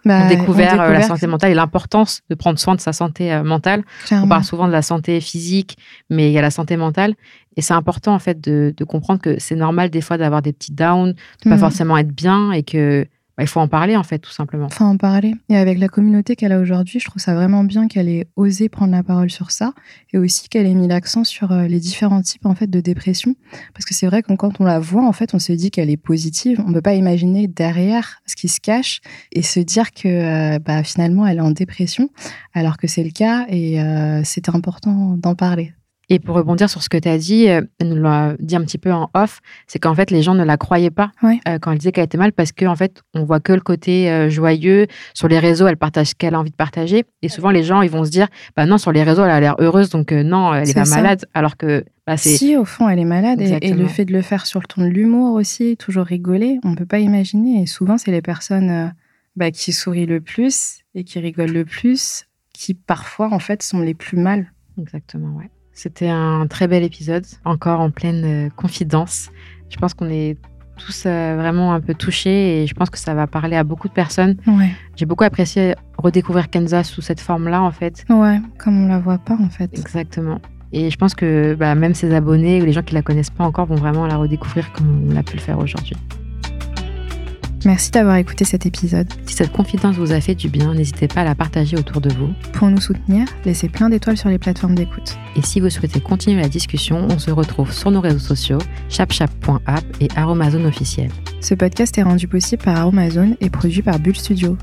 bah, on, découvert, euh, la santé mentale et l'importance de prendre soin de sa santé euh, mentale. On parle souvent de la santé physique, mais il y a la santé mentale. Et c'est important, en fait, de, comprendre que c'est normal des fois d'avoir des petits downs, de pas mhm. forcément être bien et que bah, il faut en parler en fait, tout simplement. Enfin, en parler. Et avec la communauté qu'elle a aujourd'hui, je trouve ça vraiment bien qu'elle ait osé prendre la parole sur ça et aussi qu'elle ait mis l'accent sur euh, les différents types en fait de dépression. Parce que c'est vrai que quand on la voit, en fait, on se dit qu'elle est positive. On ne peut pas imaginer derrière ce qui se cache et se dire que euh, bah, finalement elle est en dépression, alors que c'est le cas et euh, c'était important d'en parler. Et pour rebondir sur ce que tu as dit, euh, elle nous l'a dit un petit peu en off, c'est qu'en fait, les gens ne la croyaient pas euh, quand elle disait qu'elle était mal parce qu'en en fait, on voit que le côté euh, joyeux. Sur les réseaux, elle partage ce qu'elle a envie de partager. Et souvent, les gens, ils vont se dire, bah non, sur les réseaux, elle a l'air heureuse, donc non, elle n'est pas malade. Alors que bah, Si, au fond, elle est malade. Et, le fait de le faire sur le ton de l'humour aussi, toujours rigoler, on ne peut pas imaginer. Et souvent, c'est les personnes bah, qui sourient le plus et qui rigolent le plus qui, parfois, en fait, sont les plus mal. Exactement, ouais. C'était un très bel épisode, encore en pleine euh, confidence. Je pense qu'on est tous euh, vraiment un peu touchés et je pense que ça va parler à beaucoup de personnes. Ouais. J'ai beaucoup apprécié redécouvrir Kenza sous cette forme-là, en fait. Ouais, comme on la voit pas, en fait. Exactement. Et je pense que bah, même ses abonnés ou les gens qui la connaissent pas encore vont vraiment la redécouvrir comme on l'a pu le faire aujourd'hui. Merci d'avoir écouté cet épisode. Si cette confidence vous a fait du bien, n'hésitez pas à la partager autour de vous. Pour nous soutenir, laissez plein d'étoiles sur les plateformes d'écoute. Et si vous souhaitez continuer la discussion, on se retrouve sur nos réseaux sociaux, chapchap.app et Aromazone officiel. Ce podcast est rendu possible par Aromazone et produit par Bull Studio.